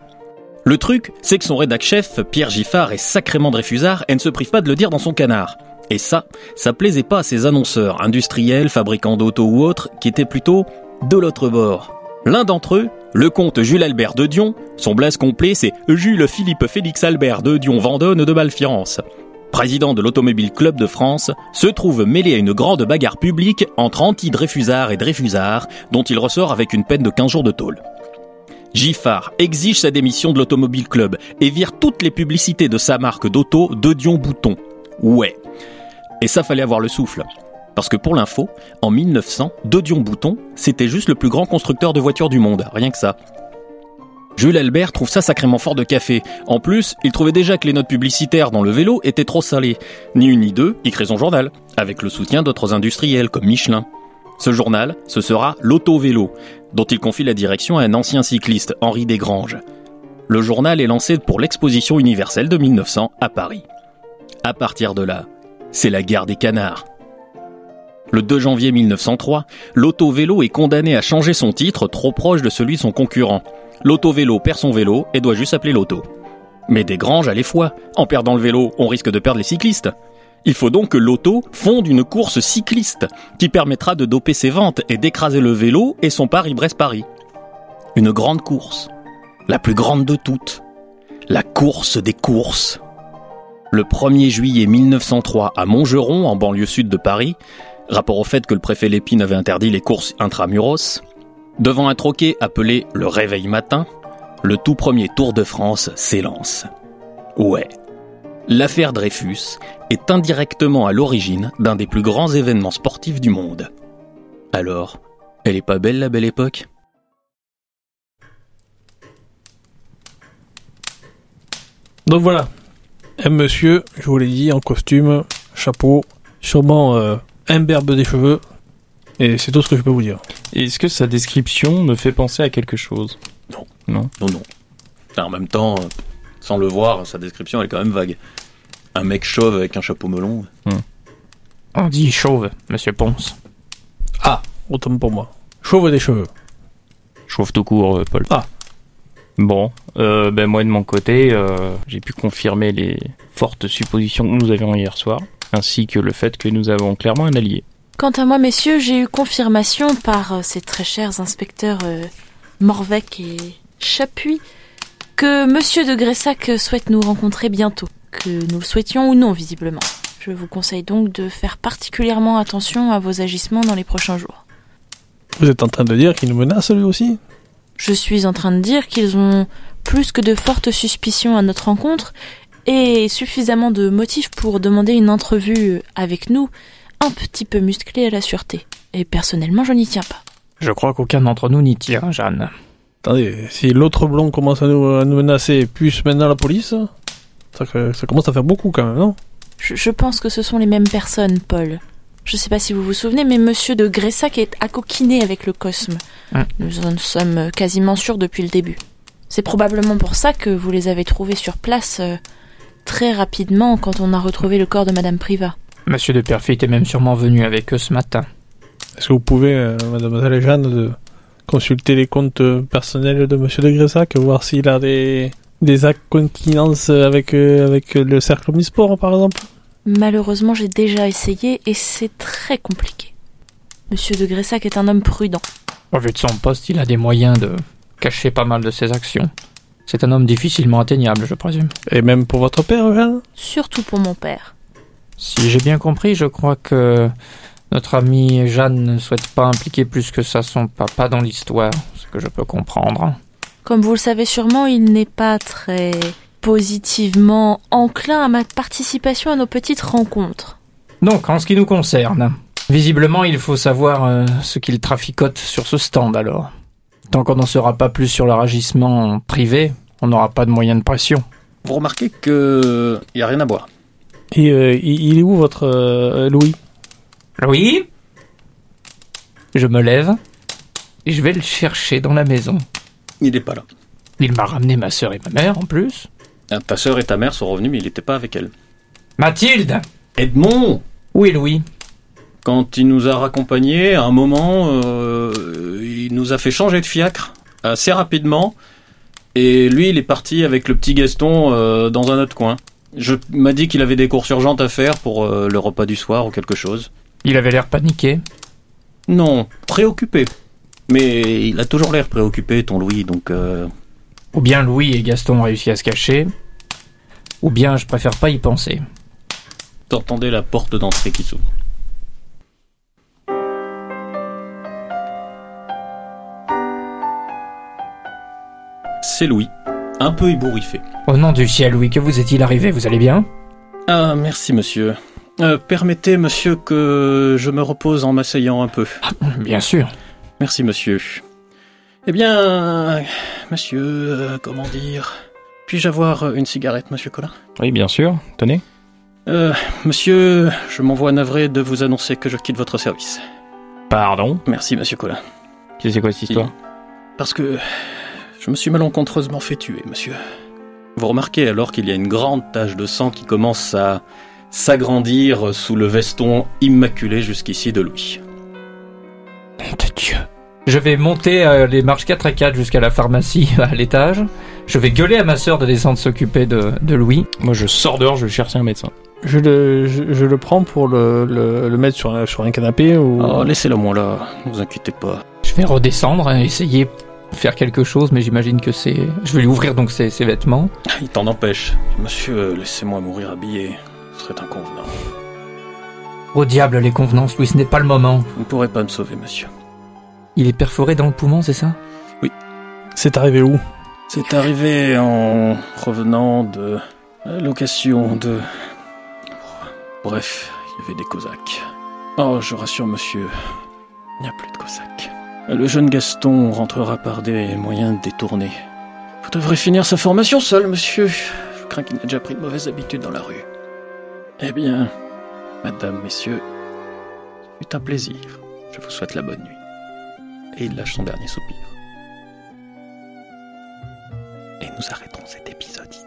Le truc, c'est que son rédac-chef, Pierre Giffard, est sacrément Dreyfusard et ne se prive pas de le dire dans son canard. Et ça, ça plaisait pas à ses annonceurs, industriels, fabricants d'auto ou autres, qui étaient plutôt de l'autre bord. L'un d'entre eux, le comte Jules Albert de Dion, son blaze complet c'est Jules Philippe Félix Albert de Dion Vendône de Malfiance. Président de l'Automobile Club de France, se trouve mêlé à une grande bagarre publique entre anti-Dreyfusards et Dreyfusards, dont il ressort avec une peine de 15 jours de tôle. Giffard exige sa démission de l'Automobile Club et vire toutes les publicités de sa marque d'auto de Dion Bouton. Ouais. Et ça fallait avoir le souffle. Parce que pour l'info, en 1900, Dodion Bouton, c'était juste le plus grand constructeur de voitures du monde, rien que ça. Jules Albert trouve ça sacrément fort de café. En plus, il trouvait déjà que les notes publicitaires dans le vélo étaient trop salées. Ni une ni deux, il crée son journal, avec le soutien d'autres industriels comme Michelin. Ce journal, ce sera l'Auto-Vélo, dont il confie la direction à un ancien cycliste, Henri Desgranges. Le journal est lancé pour l'exposition universelle de 1900 à Paris. À partir de là, c'est la guerre des canards. Le 2 janvier 1903, l'auto-vélo est condamné à changer son titre trop proche de celui de son concurrent. L'auto-vélo perd son vélo et doit juste s'appeler l'auto. Mais Desgranges a les foi. En perdant le vélo, on risque de perdre les cyclistes. Il faut donc que l'auto fonde une course cycliste qui permettra de doper ses ventes et d'écraser le vélo et son Paris-Brest-Paris. Une grande course. La plus grande de toutes. La course des courses. Le 1er juillet 1903 à Montgeron, en banlieue sud de Paris, rapport au fait que le préfet Lépine avait interdit les courses intramuros, devant un troquet appelé le Réveil Matin, le tout premier Tour de France s'élance. Ouais. L'affaire Dreyfus est indirectement à l'origine d'un des plus grands événements sportifs du monde. Alors, elle est pas belle la belle époque? Donc voilà. Un monsieur, je vous l'ai dit, en costume, chapeau, sûrement euh, imberbe des cheveux, et c'est tout ce que je peux vous dire. Est-ce que sa description me fait penser à quelque chose? Non. Non? Non, non. Enfin, en même temps, euh, sans le voir, sa description elle est quand même vague. Un mec chauve avec un chapeau melon. On dit chauve, monsieur Ponce. Autant pour moi. Chauve des cheveux. Chauve tout court, euh, Paul. Ah. Bon, euh, ben moi de mon côté, euh, j'ai pu confirmer les fortes suppositions que nous avions hier soir, ainsi que le fait que nous avons clairement un allié. Quant à moi, messieurs, j'ai eu confirmation par euh, ces très chers inspecteurs euh, Morvec et Chapuis que Monsieur de Gressac souhaite nous rencontrer bientôt, que nous le souhaitions ou non, visiblement. Je vous conseille donc de faire particulièrement attention à vos agissements dans les prochains jours. Vous êtes en train de dire qu'il nous menace lui aussi? Je suis en train de dire qu'ils ont plus que de fortes suspicions à notre rencontre et suffisamment de motifs pour demander une entrevue avec nous, un petit peu musclée à la sûreté. Et personnellement, je n'y tiens pas. Je crois qu'aucun d'entre nous n'y tire, Jeanne. Attendez, si l'autre blond commence à nous, à nous menacer, plus maintenant la police, ça, commence à faire beaucoup quand même, non? Je, je pense que ce sont les mêmes personnes, Paul. Je sais pas si vous vous souvenez, mais Monsieur de Gressac est à coquiner avec le Cosme. Hein. Nous en sommes quasiment sûrs depuis le début. C'est probablement pour ça que vous les avez trouvés sur place euh, très rapidement quand on a retrouvé le corps de Madame Priva. Monsieur de Perfit était même sûrement venu avec eux ce matin. Est-ce que vous pouvez, euh, mademoiselle Jeanne, de consulter les comptes euh, personnels de monsieur de Gressac, voir s'il a des, des acquaintances avec, euh, avec le cercle omnisport, par exemple Malheureusement, j'ai déjà essayé et c'est très compliqué. Monsieur de Gressac est un homme prudent. Au vu de son poste, il a des moyens de cacher pas mal de ses actions. C'est un homme difficilement atteignable, je présume. Et même pour votre père, Jeanne Surtout pour mon père. Si j'ai bien compris, je crois que notre amie Jeanne ne souhaite pas impliquer plus que ça son papa dans l'histoire, ce que je peux comprendre. Comme vous le savez sûrement, il n'est pas très positivement enclin à ma participation à nos petites rencontres. Donc, en ce qui nous concerne, visiblement, il faut savoir euh, ce qu'il traficote sur ce stand alors. Tant qu'on n'en saura pas plus sur leur agissement privé, on n'aura pas de moyens de pression. Vous remarquez que y a rien à boire. Et euh, il il est où votre euh, Louis? Louis Je me lève et je vais le chercher dans la maison. Il est pas là. Il m'a ramené ma sœur et ma mère en plus. Ah, Ta sœur et ta mère sont revenus, mais il n'était pas avec elle. Mathilde Edmond Où est Louis Quand il nous a raccompagnés, à un moment, euh, il nous a fait changer de fiacre assez rapidement. Et lui, il est parti avec le petit Gaston euh, dans un autre coin. Je m'a dit qu'il avait des courses urgentes à faire pour euh, le repas du soir ou quelque chose. Il avait l'air paniqué. Non, préoccupé. Mais il a toujours l'air préoccupé, ton Louis, donc... euh, Ou bien Louis et Gaston ont réussi à se cacher, ou bien je préfère pas y penser. T'entendais la porte d'entrée qui s'ouvre. C'est Louis, un peu ébouriffé. Au nom du ciel, Louis, que vous est-il arrivé? Vous allez bien? Ah, merci monsieur. Euh, permettez monsieur que je me repose en m'asseyant un peu. Bien sûr. Merci monsieur. Eh bien, monsieur, euh, comment dire? Puis-je avoir une cigarette, monsieur Collin? Oui, bien sûr. Tenez. Euh, monsieur, je m'envoie navré de vous annoncer que je quitte votre service. Pardon? Merci, monsieur Collin. Tu sais quoi cette histoire? Parce que je me suis malencontreusement fait tuer, monsieur. Vous remarquez alors qu'il y a une grande tache de sang qui commence à s'agrandir sous le veston immaculé jusqu'ici de Louis. Nom de Dieu. Je vais monter euh, les marches 4 à 4 jusqu'à la pharmacie à l'étage. Je vais gueuler à ma sœur de descendre s'occuper de, de Louis. Moi, je sors dehors, je vais chercher un médecin. je le, je, je le prends pour le, le, le mettre sur un, sur un canapé ou... Oh, laissez-le moi là, ne vous inquiétez pas. Je vais redescendre et essayer de faire quelque chose, mais j'imagine que c'est... Je vais lui ouvrir donc ses, ses vêtements. Il t'en empêche. Monsieur, laissez-moi mourir habillé. Ce serait inconvenant. Au diable les convenances, Louis, ce n'est pas le moment. Vous ne pourrez pas me sauver, monsieur. Il est perforé dans le poumon, c'est ça? C'est arrivé où? C'est arrivé en revenant de la location de... Bref, il y avait des Cosaques. Oh, je rassure monsieur, il n'y a plus de Cosaques. Le jeune Gaston rentrera par des moyens détournés. Vous devrez finir sa formation seul, monsieur. Je crains qu'il n'ait déjà pris de mauvaises habitudes dans la rue. Eh bien, Madame, messieurs, c'est un plaisir. Je vous souhaite la bonne nuit. Et il lâche son dernier soupir. Et nous arrêterons cet épisode ici.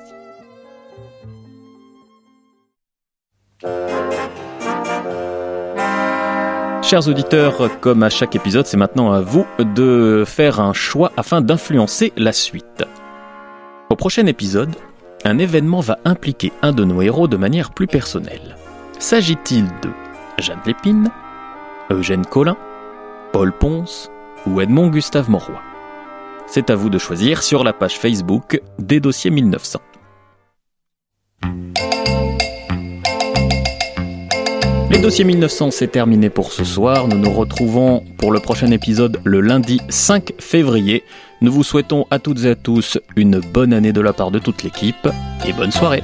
Chers auditeurs, comme à chaque épisode, c'est maintenant à vous de faire un choix afin d'influencer la suite. Au prochain épisode, un événement va impliquer un de nos héros de manière plus personnelle. S'agit-il de Jeanne Lépine, Eugène Collin, Paul Ponce ou Edmond Gustave Moroy C'est à vous de choisir sur la page Facebook des dossiers 1900. Les dossiers 1900, c'est terminé pour ce soir. Nous nous retrouvons pour le prochain épisode le lundi 5 février. Nous vous souhaitons à toutes et à tous une bonne année de la part de toute l'équipe et bonne soirée.